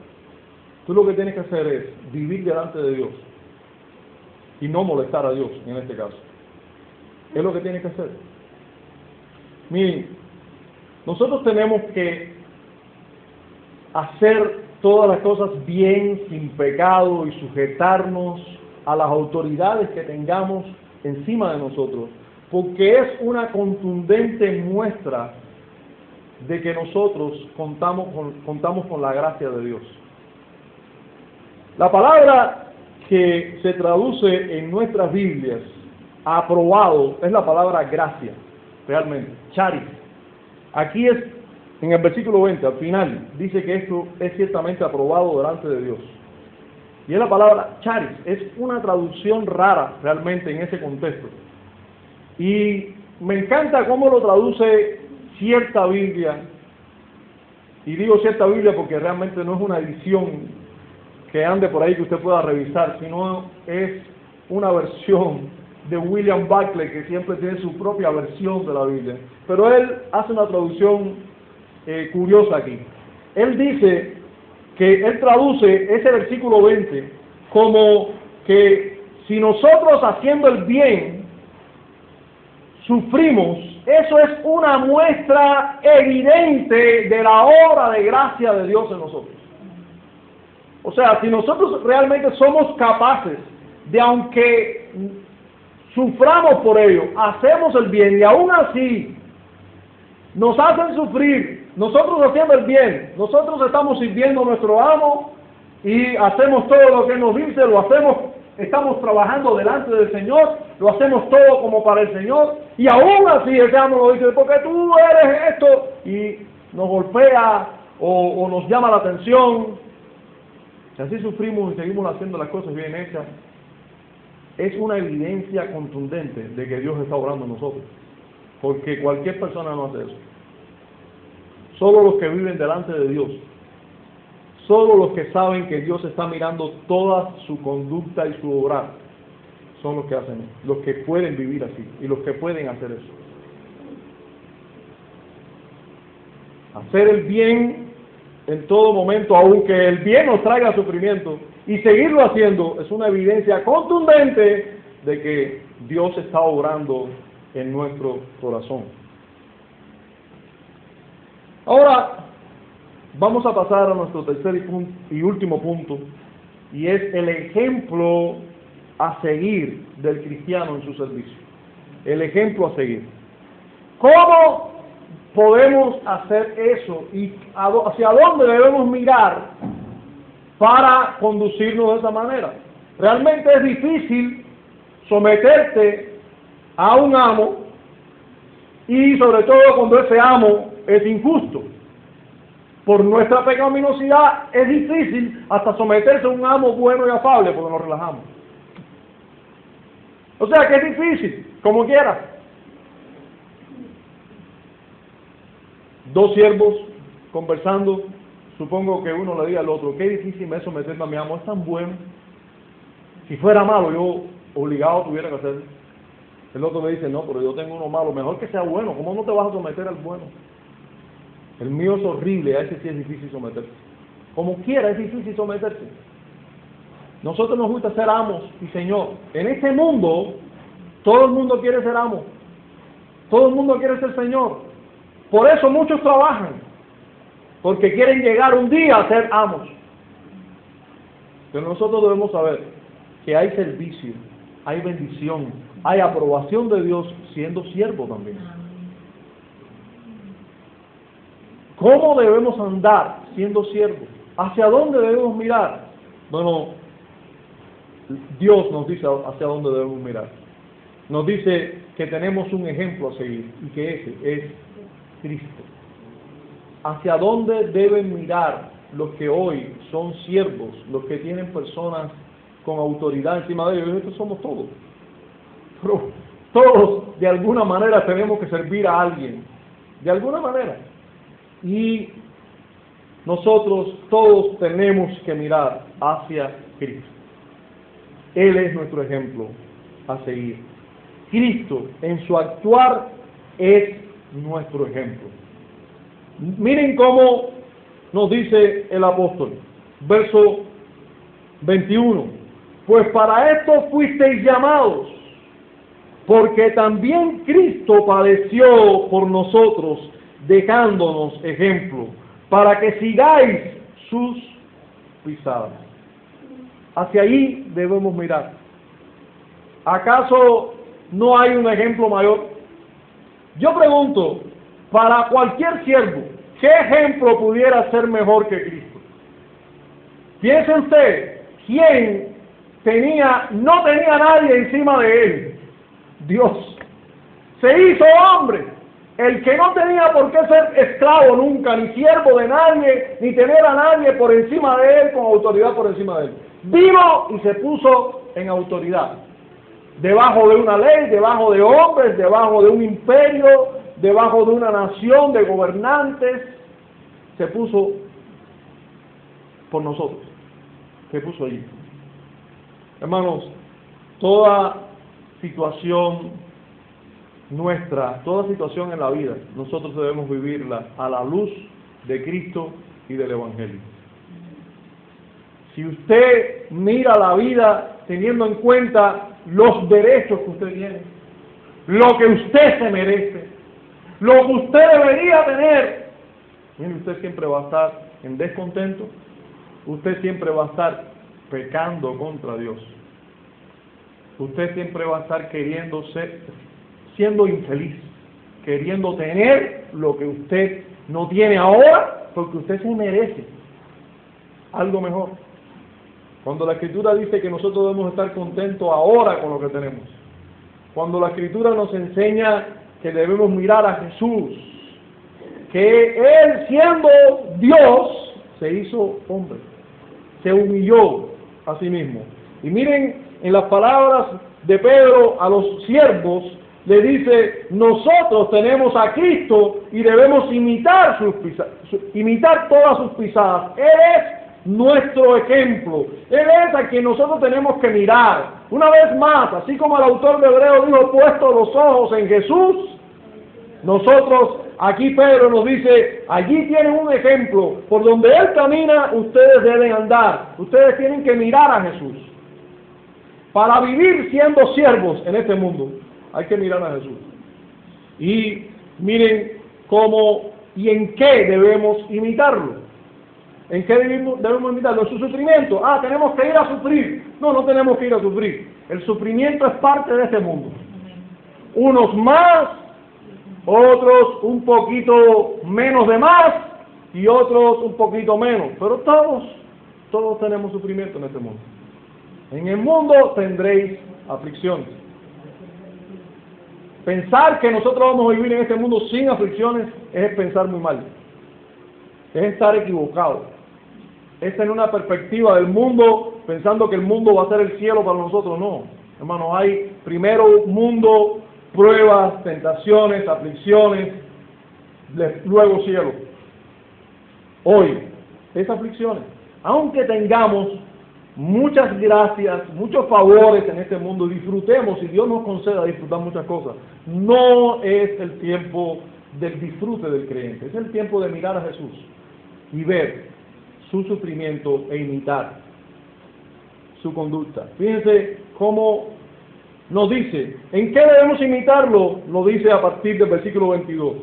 Tú lo que tienes que hacer es vivir delante de Dios y no molestar a Dios en este caso. Es lo que tienes que hacer. Miren, nosotros tenemos que hacer todas las cosas bien, sin pecado y sujetarnos a las autoridades que tengamos encima de nosotros, porque es una contundente muestra de que nosotros contamos con, contamos con la gracia de Dios. La palabra que se traduce en nuestras Biblias, aprobado, es la palabra gracia, realmente, charis. Aquí es, en el versículo 20, al final, dice que esto es ciertamente aprobado delante de Dios. Y es la palabra charis, es una traducción rara realmente en ese contexto. Y me encanta cómo lo traduce cierta Biblia, y digo cierta Biblia porque realmente no es una edición que ande por ahí que usted pueda revisar, sino es una versión de William Buckley que siempre tiene su propia versión de la Biblia. Pero él hace una traducción eh, curiosa aquí. Él dice que él traduce ese versículo 20 como que si nosotros haciendo el bien sufrimos, eso es una muestra evidente de la obra de gracia de Dios en nosotros. O sea, si nosotros realmente somos capaces de, aunque suframos por ello, hacemos el bien y aún así nos hacen sufrir. Nosotros haciendo el bien, nosotros estamos sirviendo a nuestro amo y hacemos todo lo que nos dice, lo hacemos, estamos trabajando delante del Señor, lo hacemos todo como para el Señor y aún así el amo nos dice, porque tú eres esto y nos golpea o, o nos llama la atención. Si así sufrimos y seguimos haciendo las cosas bien hechas, es una evidencia contundente de que Dios está obrando en nosotros. Porque cualquier persona no hace eso. Solo los que viven delante de Dios, solo los que saben que Dios está mirando toda su conducta y su obra, son los que hacen eso, los que pueden vivir así y los que pueden hacer eso. Hacer el bien en todo momento, aunque el bien nos traiga sufrimiento, y seguirlo haciendo es una evidencia contundente de que Dios está obrando en nuestro corazón. Ahora vamos a pasar a nuestro tercer y último punto, y es el ejemplo a seguir del cristiano en su servicio. El ejemplo a seguir. ¿Cómo podemos hacer eso y hacia dónde debemos mirar para conducirnos de esa manera? Realmente es difícil someterte a un amo y sobre todo cuando ese amo es injusto. Por nuestra pecaminosidad es difícil hasta someterse a un amo bueno y afable porque nos relajamos. O sea que es difícil, como quiera. Dos siervos conversando, supongo que uno le diga al otro, qué difícil me es someterme a mi amo, es tan bueno. Si fuera malo, yo obligado tuviera que hacerlo. El otro me dice, no, pero yo tengo uno malo, mejor que sea bueno, ¿cómo no te vas a someter al bueno? El mío es horrible, a ese sí es difícil someterse. Como quiera, es difícil someterse. Nosotros nos gusta ser amos y señor. En este mundo, todo el mundo quiere ser amo. Todo el mundo quiere ser señor. Por eso muchos trabajan. Porque quieren llegar un día a ser amos. Pero nosotros debemos saber que hay servicio, hay bendición, hay aprobación de Dios siendo siervo también. ¿Cómo debemos andar siendo siervos? ¿Hacia dónde debemos mirar? Bueno, Dios nos dice hacia dónde debemos mirar. Nos dice que tenemos un ejemplo a seguir y que ese es Cristo. ¿Hacia dónde deben mirar los que hoy son siervos, los que tienen personas con autoridad encima de ellos? Somos todos. Pero todos de alguna manera tenemos que servir a alguien. De alguna manera. Y nosotros todos tenemos que mirar hacia Cristo. Él es nuestro ejemplo a seguir. Cristo en su actuar es nuestro ejemplo. Miren cómo nos dice el apóstol, verso 21, pues para esto fuisteis llamados, porque también Cristo padeció por nosotros, dejándonos ejemplo, para que sigáis sus pisadas. Hacia ahí debemos mirar. ¿Acaso no hay un ejemplo mayor? Yo pregunto, para cualquier siervo, ¿qué ejemplo pudiera ser mejor que Cristo? Piensen usted, ¿quién tenía, no tenía nadie encima de él? Dios. Se hizo hombre. El que no tenía por qué ser esclavo nunca, ni siervo de nadie, ni tener a nadie por encima de él, con autoridad por encima de él. Vino y se puso en autoridad. Debajo de una ley, debajo de hombres, debajo de un imperio, debajo de una nación de gobernantes, se puso por nosotros. Se puso allí. Hermanos, toda situación nuestra, toda situación en la vida, nosotros debemos vivirla a la luz de Cristo y del Evangelio. Si usted mira la vida teniendo en cuenta los derechos que usted tiene, lo que usted se merece, lo que usted debería tener, mire, usted siempre va a estar en descontento, usted siempre va a estar pecando contra Dios. Usted siempre va a estar queriendo ser, siendo infeliz, queriendo tener lo que usted no tiene ahora, porque usted se merece algo mejor. Cuando la escritura dice que nosotros debemos estar contentos ahora con lo que tenemos. Cuando la escritura nos enseña que debemos mirar a Jesús, que Él siendo Dios se hizo hombre, se humilló a sí mismo. Y miren en las palabras de Pedro a los siervos, le dice, nosotros tenemos a Cristo y debemos imitar, sus pisadas, imitar todas sus pisadas. Él es nuestro ejemplo. Él es a quien nosotros tenemos que mirar. Una vez más, así como el autor de Hebreo dijo, puesto los ojos en Jesús, nosotros, aquí Pedro nos dice, allí tienen un ejemplo, por donde Él camina, ustedes deben andar. Ustedes tienen que mirar a Jesús. Para vivir siendo siervos en este mundo, hay que mirar a Jesús. Y miren cómo y en qué debemos imitarlo. ¿En qué debemos, imitarlo? En su sufrimiento. Ah, tenemos que ir a sufrir. No, no tenemos que ir a sufrir. El sufrimiento es parte de este mundo. Unos más, otros un poquito menos de más y otros un poquito menos. Pero todos, todos tenemos sufrimiento en este mundo. En el mundo tendréis aflicciones. Pensar que nosotros vamos a vivir en este mundo sin aflicciones es pensar muy mal. Es estar equivocado. Es tener una perspectiva del mundo pensando que el mundo va a ser el cielo para nosotros. No. Hermanos, hay primero mundo, pruebas, tentaciones, aflicciones, luego cielo. hoy es aflicciones. Aunque tengamos muchas gracias, muchos favores en este mundo, disfrutemos y Dios nos conceda disfrutar muchas cosas. No es el tiempo del disfrute del creyente, es el tiempo de mirar a Jesús y ver su sufrimiento e imitar su conducta. Fíjense cómo nos dice, ¿en qué debemos imitarlo? Lo dice a partir del versículo 22.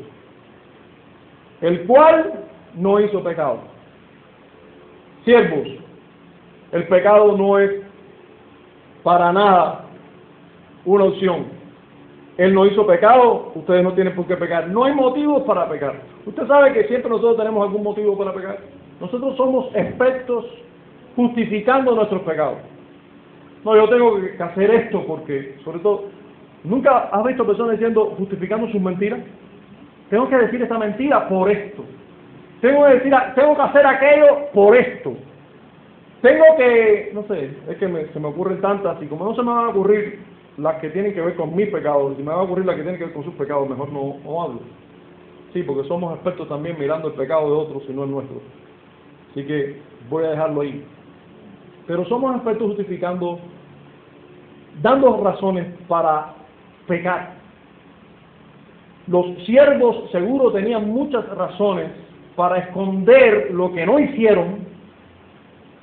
El cual no hizo pecado. Siervos, el pecado no es para nada una opción. Él no hizo pecado, ustedes no tienen por qué pecar. No hay motivos para pecar. Usted sabe que siempre nosotros tenemos algún motivo para pecar. Nosotros somos expertos justificando nuestros pecados. No, yo tengo que hacer esto porque, sobre todo, ¿nunca has visto personas diciendo, justificando sus mentiras? Tengo que decir esta mentira por esto. Tengo que decir, tengo que hacer aquello por esto. Tengo que, no sé, es que se me ocurren tantas y como no se me van a ocurrir las que tienen que ver con mis pecados, si me van a ocurrir las que tienen que ver con sus pecados, mejor no, no hablo. Sí, porque somos expertos también mirando el pecado de otros y no el nuestro. Así que voy a dejarlo ahí. Pero somos expertos justificando, dando razones para pecar. Los siervos seguro tenían muchas razones para esconder lo que no hicieron,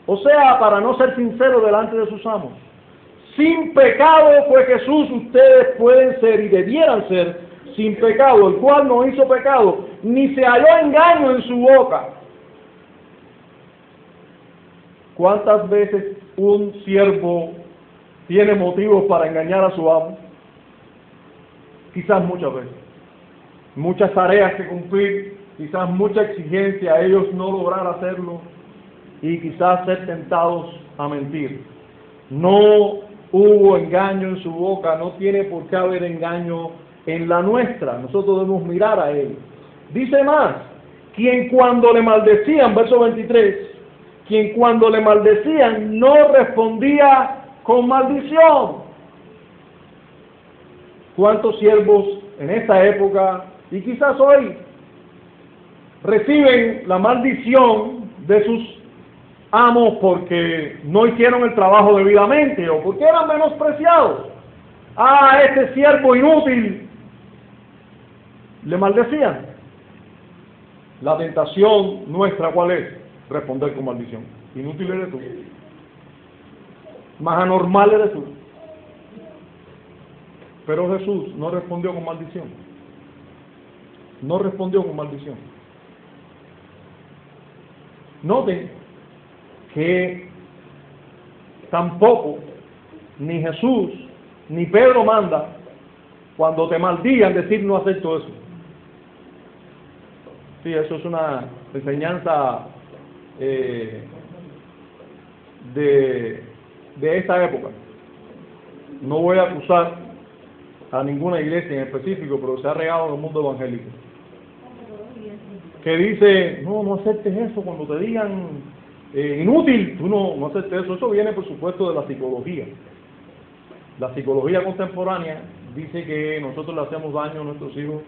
o sea, para no ser sinceros delante de sus amos. Sin pecado fue Jesús, ustedes pueden ser y debieran ser sin pecado, el cual no hizo pecado, ni se halló engaño en su boca. ¿Cuántas veces un siervo tiene motivos para engañar a su amo? Quizás muchas veces. Muchas tareas que cumplir, quizás mucha exigencia ellos no lograr hacerlo y quizás ser tentados a mentir. No hubo engaño en su boca, no tiene por qué haber engaño en la nuestra. Nosotros debemos mirar a él. Dice más, quien cuando le maldecían, verso 23, quien cuando le maldecían no respondía con maldición. ¿Cuántos siervos en esta época y quizás hoy reciben la maldición de sus amos porque no hicieron el trabajo debidamente o porque eran menospreciados? Ah, este siervo inútil. Le maldecían. La tentación nuestra, ¿cuál es? responder con maldición. Inútil eres tú. Más anormal eres tú. Pero Jesús no respondió con maldición. No respondió con maldición. Noten que tampoco ni Jesús ni Pedro manda cuando te maldigan decir no acepto eso. Sí, eso es una enseñanza eh, de, de esta época. No voy a acusar a ninguna iglesia en específico, pero se ha regado en el mundo evangélico. Que dice, no, no aceptes eso cuando te digan eh, inútil, tú no, no aceptes eso. Eso viene, por supuesto, de la psicología. La psicología contemporánea dice que nosotros le hacemos daño a nuestros hijos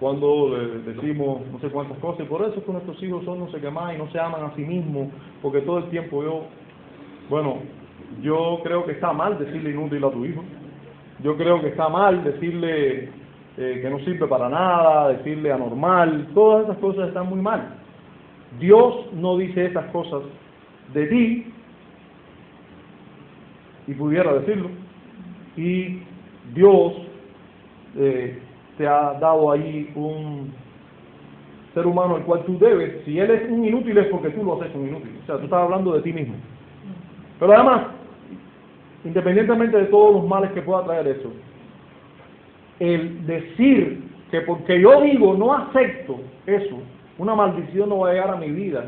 cuando decimos no sé cuántas cosas, y por eso es que nuestros hijos son no sé qué más y no se aman a sí mismos, porque todo el tiempo yo, bueno, yo creo que está mal decirle inútil a tu hijo, yo creo que está mal decirle eh, que no sirve para nada, decirle anormal, todas esas cosas están muy mal. Dios no dice esas cosas de ti, y pudiera decirlo, y Dios eh, te ha dado ahí un ser humano al cual tú debes, si él es un inútil es porque tú lo haces un inútil. O sea, tú estás hablando de ti mismo. Pero además, independientemente de todos los males que pueda traer eso, el decir que porque yo digo no acepto eso, una maldición no va a llegar a mi vida,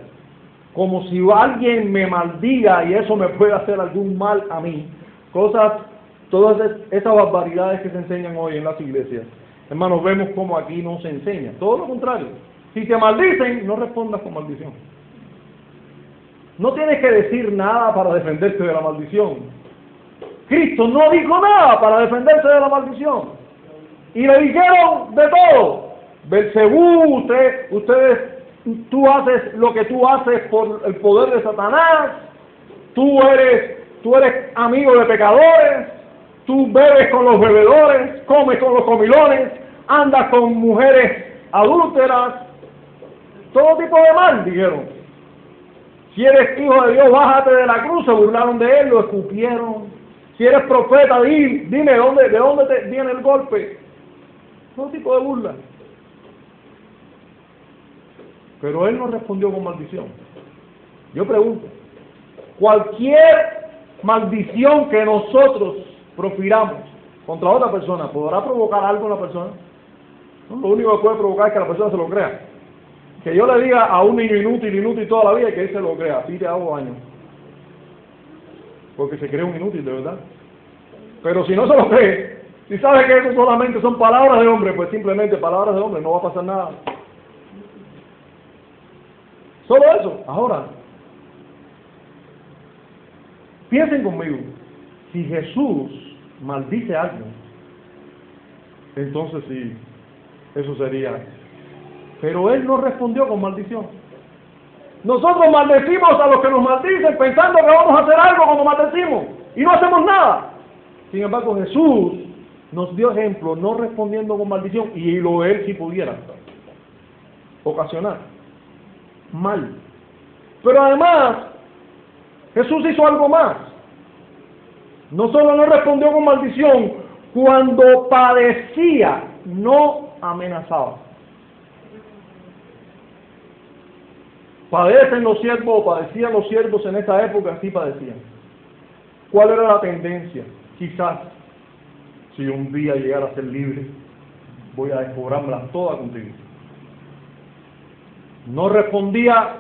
como si alguien me maldiga y eso me puede hacer algún mal a mí, cosas, todas esas barbaridades que se enseñan hoy en las iglesias, Hermanos, vemos cómo aquí no se enseña. Todo lo contrario. Si te maldicen, no respondas con maldición. No tienes que decir nada para defenderte de la maldición. Cristo no dijo nada para defenderse de la maldición. Y le dijeron de todo. Belcebú, usted, ustedes tú haces lo que tú haces por el poder de Satanás, tú eres, tú eres amigo de pecadores, tú bebes con los bebedores, comes con los comilones, andas con mujeres adúlteras, todo tipo de mal, dijeron. Si eres hijo de Dios, bájate de la cruz, se burlaron de él, lo escupieron. Si eres profeta, dime dónde, de dónde te viene el golpe. Todo tipo de burla. Pero él no respondió con maldición. Yo pregunto, cualquier maldición que nosotros profiramos contra otra persona, ¿podrá provocar algo en la persona? Lo único que puede provocar es que la persona se lo crea. Que yo le diga a un niño inútil, inútil toda la vida, que él se lo crea, te hago daño. Porque se cree un inútil, de verdad. Pero si no se lo cree, si sabe que eso solamente son palabras de hombre, pues simplemente palabras de hombre, no va a pasar nada. Solo eso. Ahora, piensen conmigo, si Jesús maldice algo, entonces sí, eso sería. Pero él no respondió con maldición. Nosotros maldecimos a los que nos maldicen pensando que vamos a hacer algo cuando maldecimos y no hacemos nada. Sin embargo, Jesús nos dio ejemplo no respondiendo con maldición y lo él si pudiera ocasionar mal. Pero además, Jesús hizo algo más. No solo no respondió con maldición, cuando padecía, no amenazaba. Padecen los siervos, padecían los siervos en esa época, sí padecían. ¿Cuál era la tendencia? Quizás, si un día llegara a ser libre, voy a descobrármela toda contigo. No respondía,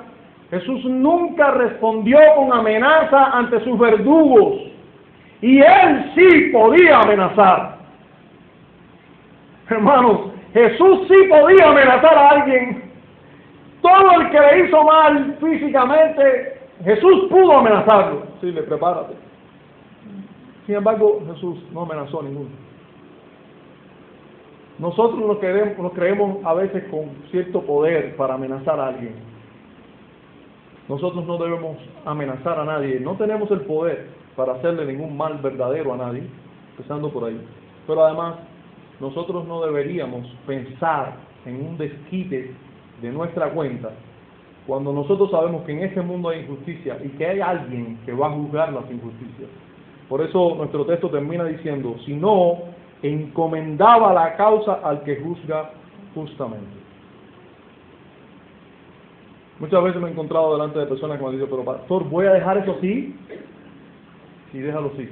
Jesús nunca respondió con amenaza ante sus verdugos. Y él sí podía amenazar. Hermanos, Jesús sí podía amenazar a alguien. Todo el que le hizo mal físicamente, Jesús pudo amenazarlo. Sí, le prepárate. Sin embargo, Jesús no amenazó a ninguno. Nosotros nos creemos, nos creemos a veces con cierto poder para amenazar a alguien. Nosotros no debemos amenazar a nadie. No tenemos el poder para hacerle ningún mal verdadero a nadie, empezando por ahí. Pero además, nosotros no deberíamos pensar en un desquite de nuestra cuenta cuando nosotros sabemos que en ese mundo hay injusticia y que hay alguien que va a juzgar las injusticias. Por eso nuestro texto termina diciendo, si no, encomendaba la causa al que juzga justamente. Muchas veces me he encontrado delante de personas que me dicen, pero pastor, voy a dejar eso así. Sí, déjalo así.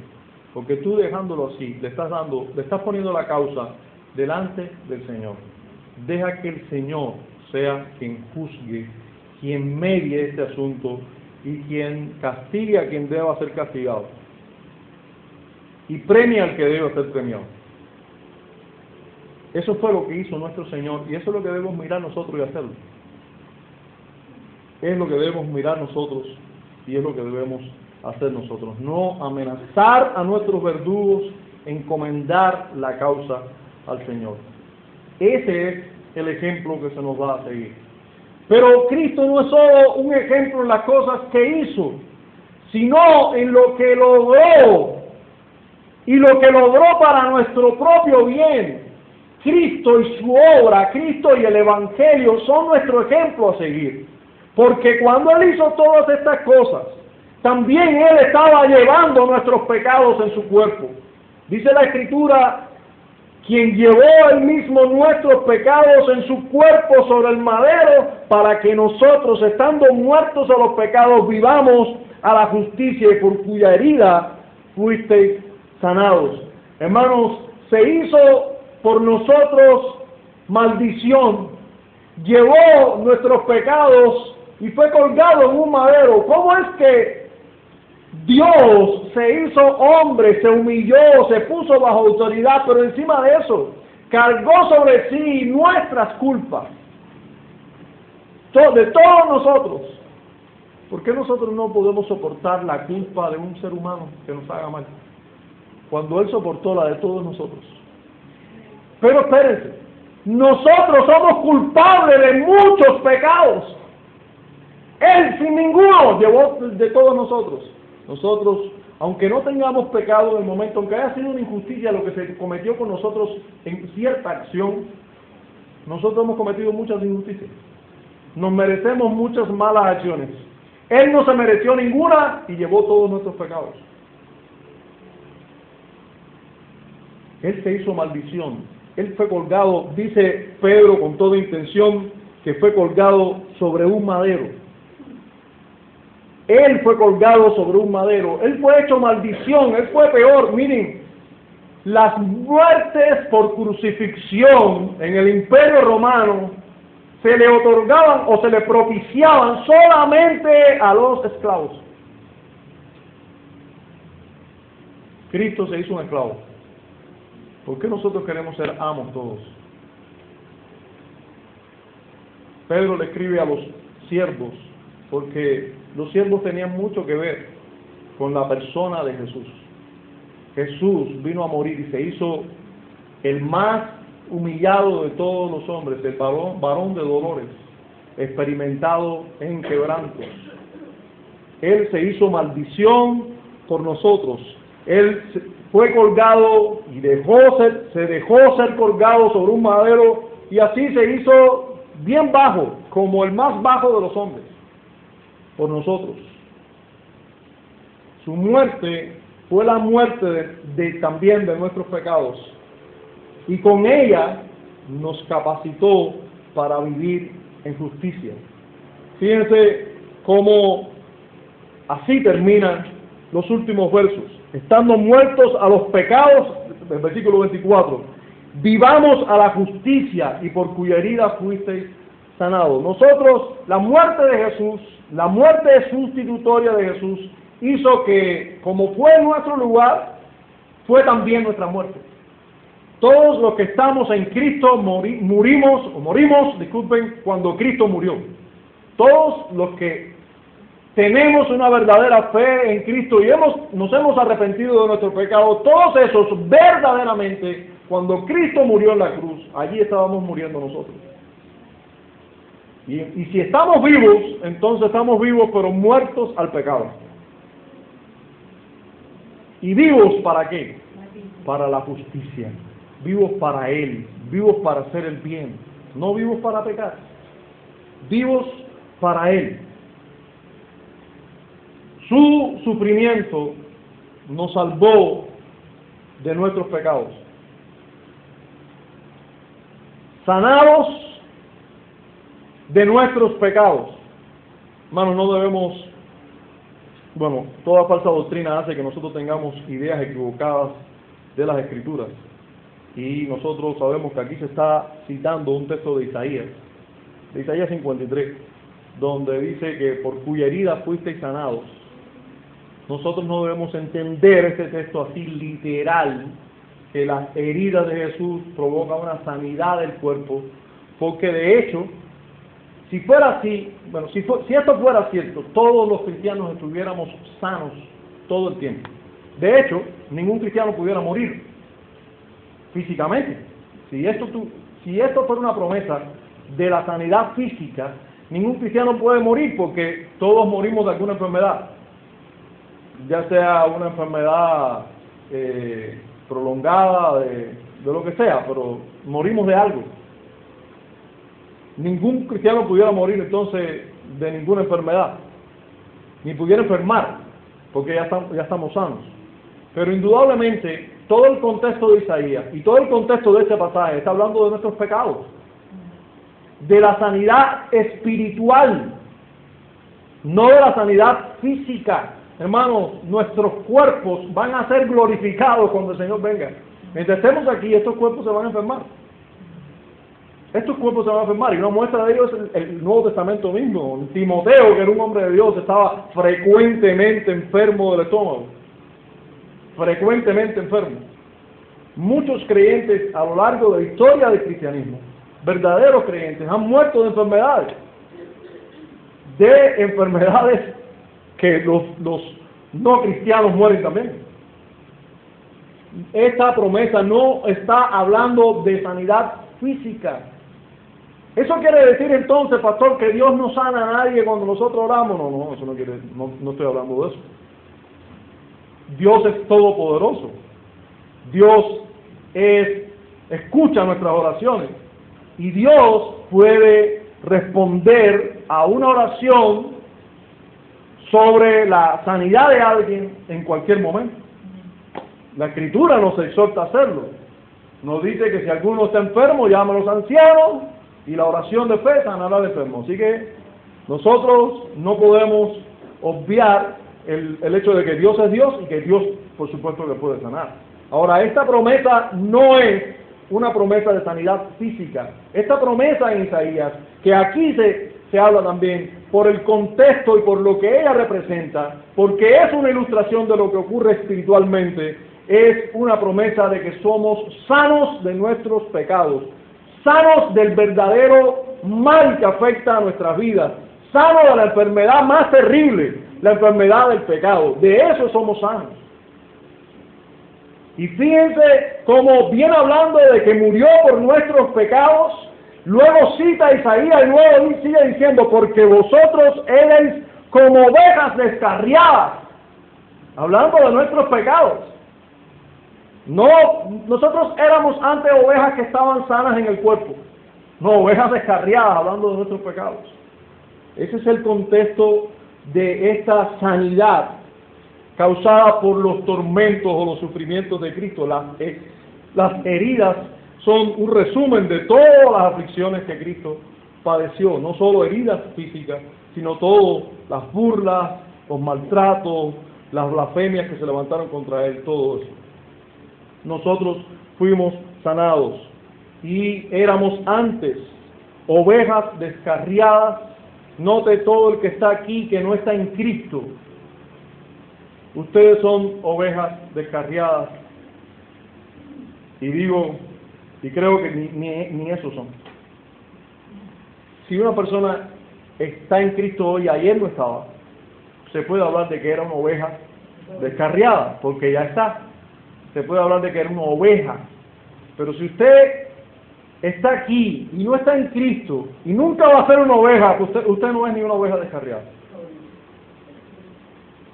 Porque tú dejándolo así, le estás dando, le estás poniendo la causa delante del Señor. Deja que el Señor sea quien juzgue, quien medie este asunto y quien castigue a quien deba ser castigado. Y premia al que debe ser premiado. Eso fue lo que hizo nuestro Señor y eso es lo que debemos mirar nosotros y hacerlo. Es lo que debemos mirar nosotros y es lo que debemos hacer nosotros. No amenazar a nuestros verdugos, encomendar la causa al Señor. Ese es el ejemplo que se nos va a seguir. Pero Cristo no es solo un ejemplo en las cosas que hizo, sino en lo que logró y lo que logró para nuestro propio bien. Cristo y su obra, Cristo y el Evangelio son nuestro ejemplo a seguir. Porque cuando Él hizo todas estas cosas, también Él estaba llevando nuestros pecados en su cuerpo. Dice la Escritura, quien llevó Él mismo nuestros pecados en su cuerpo sobre el madero, para que nosotros, estando muertos a los pecados, vivamos a la justicia y por cuya herida fuisteis sanados. Hermanos, se hizo por nosotros maldición, llevó nuestros pecados y fue colgado en un madero. ¿Cómo es que Dios se hizo hombre, se humilló, se puso bajo autoridad, pero encima de eso cargó sobre sí nuestras culpas? De todos nosotros. ¿Por qué nosotros no podemos soportar la culpa de un ser humano que nos haga mal? Cuando Él soportó la de todos nosotros. Pero espérense, nosotros somos culpables de muchos pecados. Él sin ninguno llevó de todos nosotros. Nosotros, aunque no tengamos pecado en el momento, aunque haya sido una injusticia lo que se cometió con nosotros en cierta acción, nosotros hemos cometido muchas injusticias. Nos merecemos muchas malas acciones. Él no se mereció ninguna y llevó todos nuestros pecados. Él se hizo maldición. Él fue colgado, dice Pedro con toda intención, que fue colgado sobre un madero. Él fue colgado sobre un madero. Él fue hecho maldición. Él fue peor. Miren, las muertes por crucifixión en el imperio romano se le otorgaban o se le propiciaban solamente a los esclavos. Cristo se hizo un esclavo. ¿Por qué nosotros queremos ser amos todos? Pedro le escribe a los siervos, porque los siervos tenían mucho que ver con la persona de Jesús. Jesús vino a morir y se hizo el más humillado de todos los hombres, el varón, varón de dolores, experimentado en quebrantos. Él se hizo maldición por nosotros. Él fue colgado y dejó ser, se dejó ser colgado sobre un madero y así se hizo bien bajo, como el más bajo de los hombres, por nosotros. Su muerte fue la muerte de, también de nuestros pecados y con ella nos capacitó para vivir en justicia. Fíjense cómo así terminan los últimos versos. Estando muertos a los pecados, el versículo 24, vivamos a la justicia y por cuya herida fuisteis sanados. Nosotros, la muerte de Jesús, la muerte sustitutoria de Jesús, hizo que, como fue nuestro lugar, fue también nuestra muerte. Todos los que estamos en Cristo murimos, o morimos, disculpen, cuando Cristo murió. Todos los que tenemos una verdadera fe en Cristo y hemos, nos hemos arrepentido de nuestro pecado, todos esos verdaderamente, cuando Cristo murió en la cruz, allí estábamos muriendo nosotros. Y, si estamos vivos, entonces estamos vivos pero muertos al pecado. ¿Y vivos para qué? Para la justicia vivos para Él, vivos para hacer el bien, no vivos para pecar, vivos para Él. Su sufrimiento nos salvó de nuestros pecados. Sanados de nuestros pecados. Hermanos, no debemos, bueno, toda falsa doctrina hace que nosotros tengamos ideas equivocadas de las escrituras. Y nosotros sabemos que aquí se está citando un texto de Isaías, de Isaías 53, donde dice que por cuya herida fuisteis sanados. Nosotros no debemos entender este texto así literal, que las heridas de Jesús provocan una sanidad del cuerpo, porque de hecho, si fuera así, bueno, si, si esto fuera cierto, todos los cristianos estuviéramos sanos todo el tiempo. De hecho, ningún cristiano pudiera morir físicamente. Si esto, si esto fuera una promesa de la sanidad física, ningún cristiano puede morir porque todos morimos de alguna enfermedad, ya sea una enfermedad eh, prolongada, de lo que sea, pero morimos de algo. Ningún cristiano pudiera morir entonces de ninguna enfermedad, ni pudiera enfermar, porque ya ya estamos sanos. Pero indudablemente todo el contexto de Isaías y todo el contexto de este pasaje está hablando de nuestros pecados, de la sanidad espiritual, no de la sanidad física. Hermanos, nuestros cuerpos van a ser glorificados cuando el Señor venga. Mientras estemos aquí, estos cuerpos se van a enfermar. Estos cuerpos se van a enfermar. Y una muestra de ello es el, Nuevo Testamento mismo. Timoteo, que era un hombre de Dios, estaba frecuentemente enfermo del estómago frecuentemente enfermos. Muchos creyentes a lo largo de la historia del cristianismo, verdaderos creyentes, han muerto de enfermedades, de enfermedades que los no cristianos mueren también. Esta promesa no está hablando de sanidad física, Eso quiere decir entonces, pastor, que Dios no sana a nadie cuando nosotros oramos. No, no, eso no quiere, no, no estoy hablando de eso. Dios es todopoderoso. Dios es, escucha nuestras oraciones. Y Dios puede responder a una oración sobre la sanidad de alguien en cualquier momento. La escritura nos exhorta a hacerlo. Nos dice que si alguno está enfermo, llama a los ancianos y la oración de fe sanará al enfermo. Así que nosotros no podemos obviar el, hecho de que Dios es Dios y que Dios, por supuesto, le puede sanar. Ahora, esta promesa no es una promesa de sanidad física. Esta promesa en Isaías, que aquí se, se habla también por el contexto y por lo que ella representa, porque es una ilustración de lo que ocurre espiritualmente, es una promesa de que somos sanos de nuestros pecados, sanos del verdadero mal que afecta a nuestras vidas, sanos de la enfermedad más terrible, la enfermedad del pecado. De eso somos sanos. Y fíjense cómo viene hablando de que murió por nuestros pecados, luego cita a Isaías y luego sigue diciendo, porque vosotros eres como ovejas descarriadas, hablando de nuestros pecados. No, nosotros éramos antes ovejas que estaban sanas en el cuerpo, no ovejas descarriadas, hablando de nuestros pecados. Ese es el contexto de esta sanidad causada por los tormentos o los sufrimientos de Cristo. Las, eh, las heridas son un resumen de todas las aflicciones que Cristo padeció, no solo heridas físicas, sino todo, las burlas, los maltratos, las blasfemias que se levantaron contra él, todo eso. Nosotros fuimos sanados y éramos antes ovejas descarriadas. Note todo el que está aquí que no está en Cristo, Ustedes son ovejas descarriadas. Y digo, y creo que ni, ni, ni eso son. Si una persona está en Cristo hoy, ayer no estaba, se puede hablar de que era una oveja descarriada, porque ya está. Se puede hablar de que era una oveja. Pero si usted está aquí y no está en Cristo y nunca va a ser una oveja, pues usted, no es ni una oveja descarriada.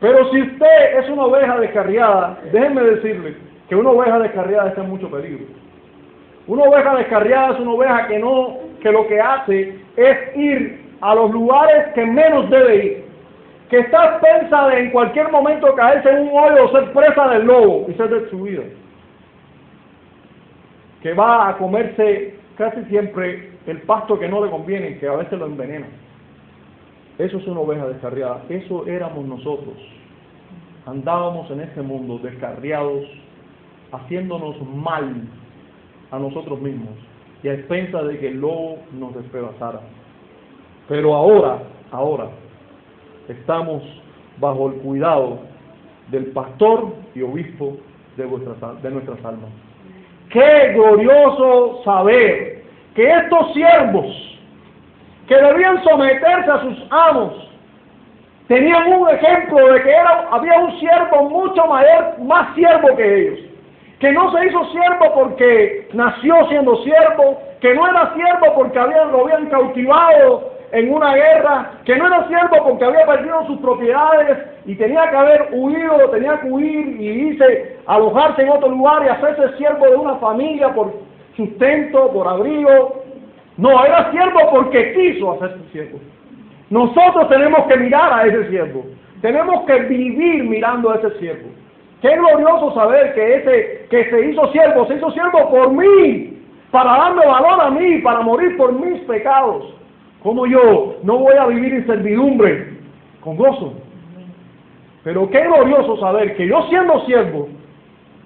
Pero si usted es una oveja descarriada, déjenme decirle que una oveja descarriada está en mucho peligro. Una oveja descarriada es una oveja que no, que lo que hace es ir a los lugares que menos debe ir. Que está expensa de en cualquier momento caerse en un hoyo o ser presa del lobo y ser destruida. Que va a comerse casi siempre el pasto que no le conviene, que a veces lo envenena. Eso es una oveja descarriada. Eso éramos nosotros. Andábamos en este mundo descarriados, haciéndonos mal a nosotros mismos y a expensas de que el lobo nos despedazara. Pero ahora, ahora, estamos bajo el cuidado del pastor y obispo de, vuestras, de nuestras almas. Qué glorioso saber que estos siervos que debían someterse a sus amos, tenían un ejemplo de que era, había un siervo mucho mayor, más siervo que ellos, que no se hizo siervo porque nació siendo siervo, que no era siervo porque habían, lo habían cautivado en una guerra, que no era siervo porque había perdido sus propiedades y tenía que haber huido, tenía que huir y irse, alojarse en otro lugar y hacerse siervo de una familia por sustento, por abrigo, no, era siervo porque quiso hacerse siervo. Nosotros tenemos que mirar a ese siervo. Tenemos que vivir mirando a ese siervo. Qué glorioso saber que ese que se hizo siervo, se hizo siervo por mí, para darme valor a mí, para morir por mis pecados. Como yo no voy a vivir en servidumbre con gozo. Pero qué glorioso saber que yo siendo siervo,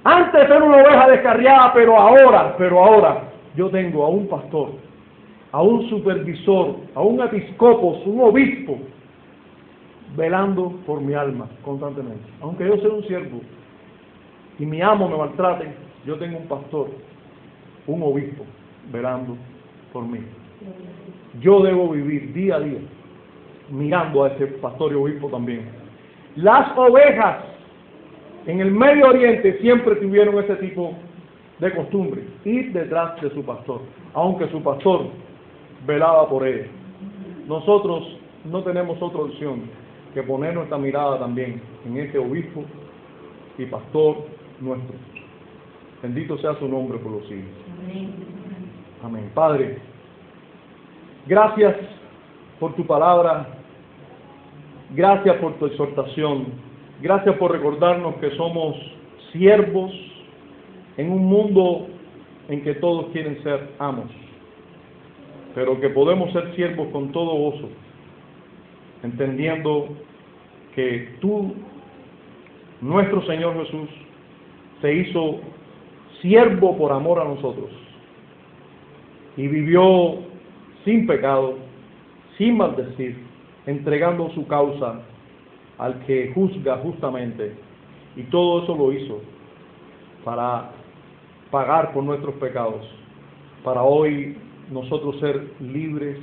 antes era una oveja descarriada, pero ahora, pero ahora, yo tengo a un pastor a un supervisor, a un episcopo, un obispo, velando por mi alma constantemente. Aunque yo sea un siervo y mi amo me maltrate, yo tengo un pastor, un obispo, velando por mí. Yo debo vivir día a día mirando a ese pastor y obispo también. Las ovejas en el Medio Oriente siempre tuvieron ese tipo de costumbre, ir detrás de su pastor, aunque su pastor velaba por él. Nosotros no tenemos otra opción que poner nuestra mirada también en este obispo y pastor nuestro. Bendito sea su nombre por los siglos. Amén. Padre, gracias por tu palabra, gracias por tu exhortación, gracias por recordarnos que somos siervos en un mundo en que todos quieren ser amos, pero que podemos ser siervos con todo gozo entendiendo que tú, nuestro Señor Jesús, se hizo siervo por amor a nosotros y vivió sin pecado, sin maldecir, entregando su causa al que juzga justamente. Y todo eso lo hizo para pagar por nuestros pecados, para hoy nosotros ser libres,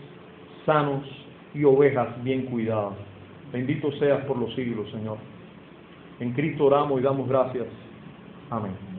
sanos y ovejas bien cuidadas. Bendito seas por los siglos, Señor. En Cristo oramos y damos gracias. Amén.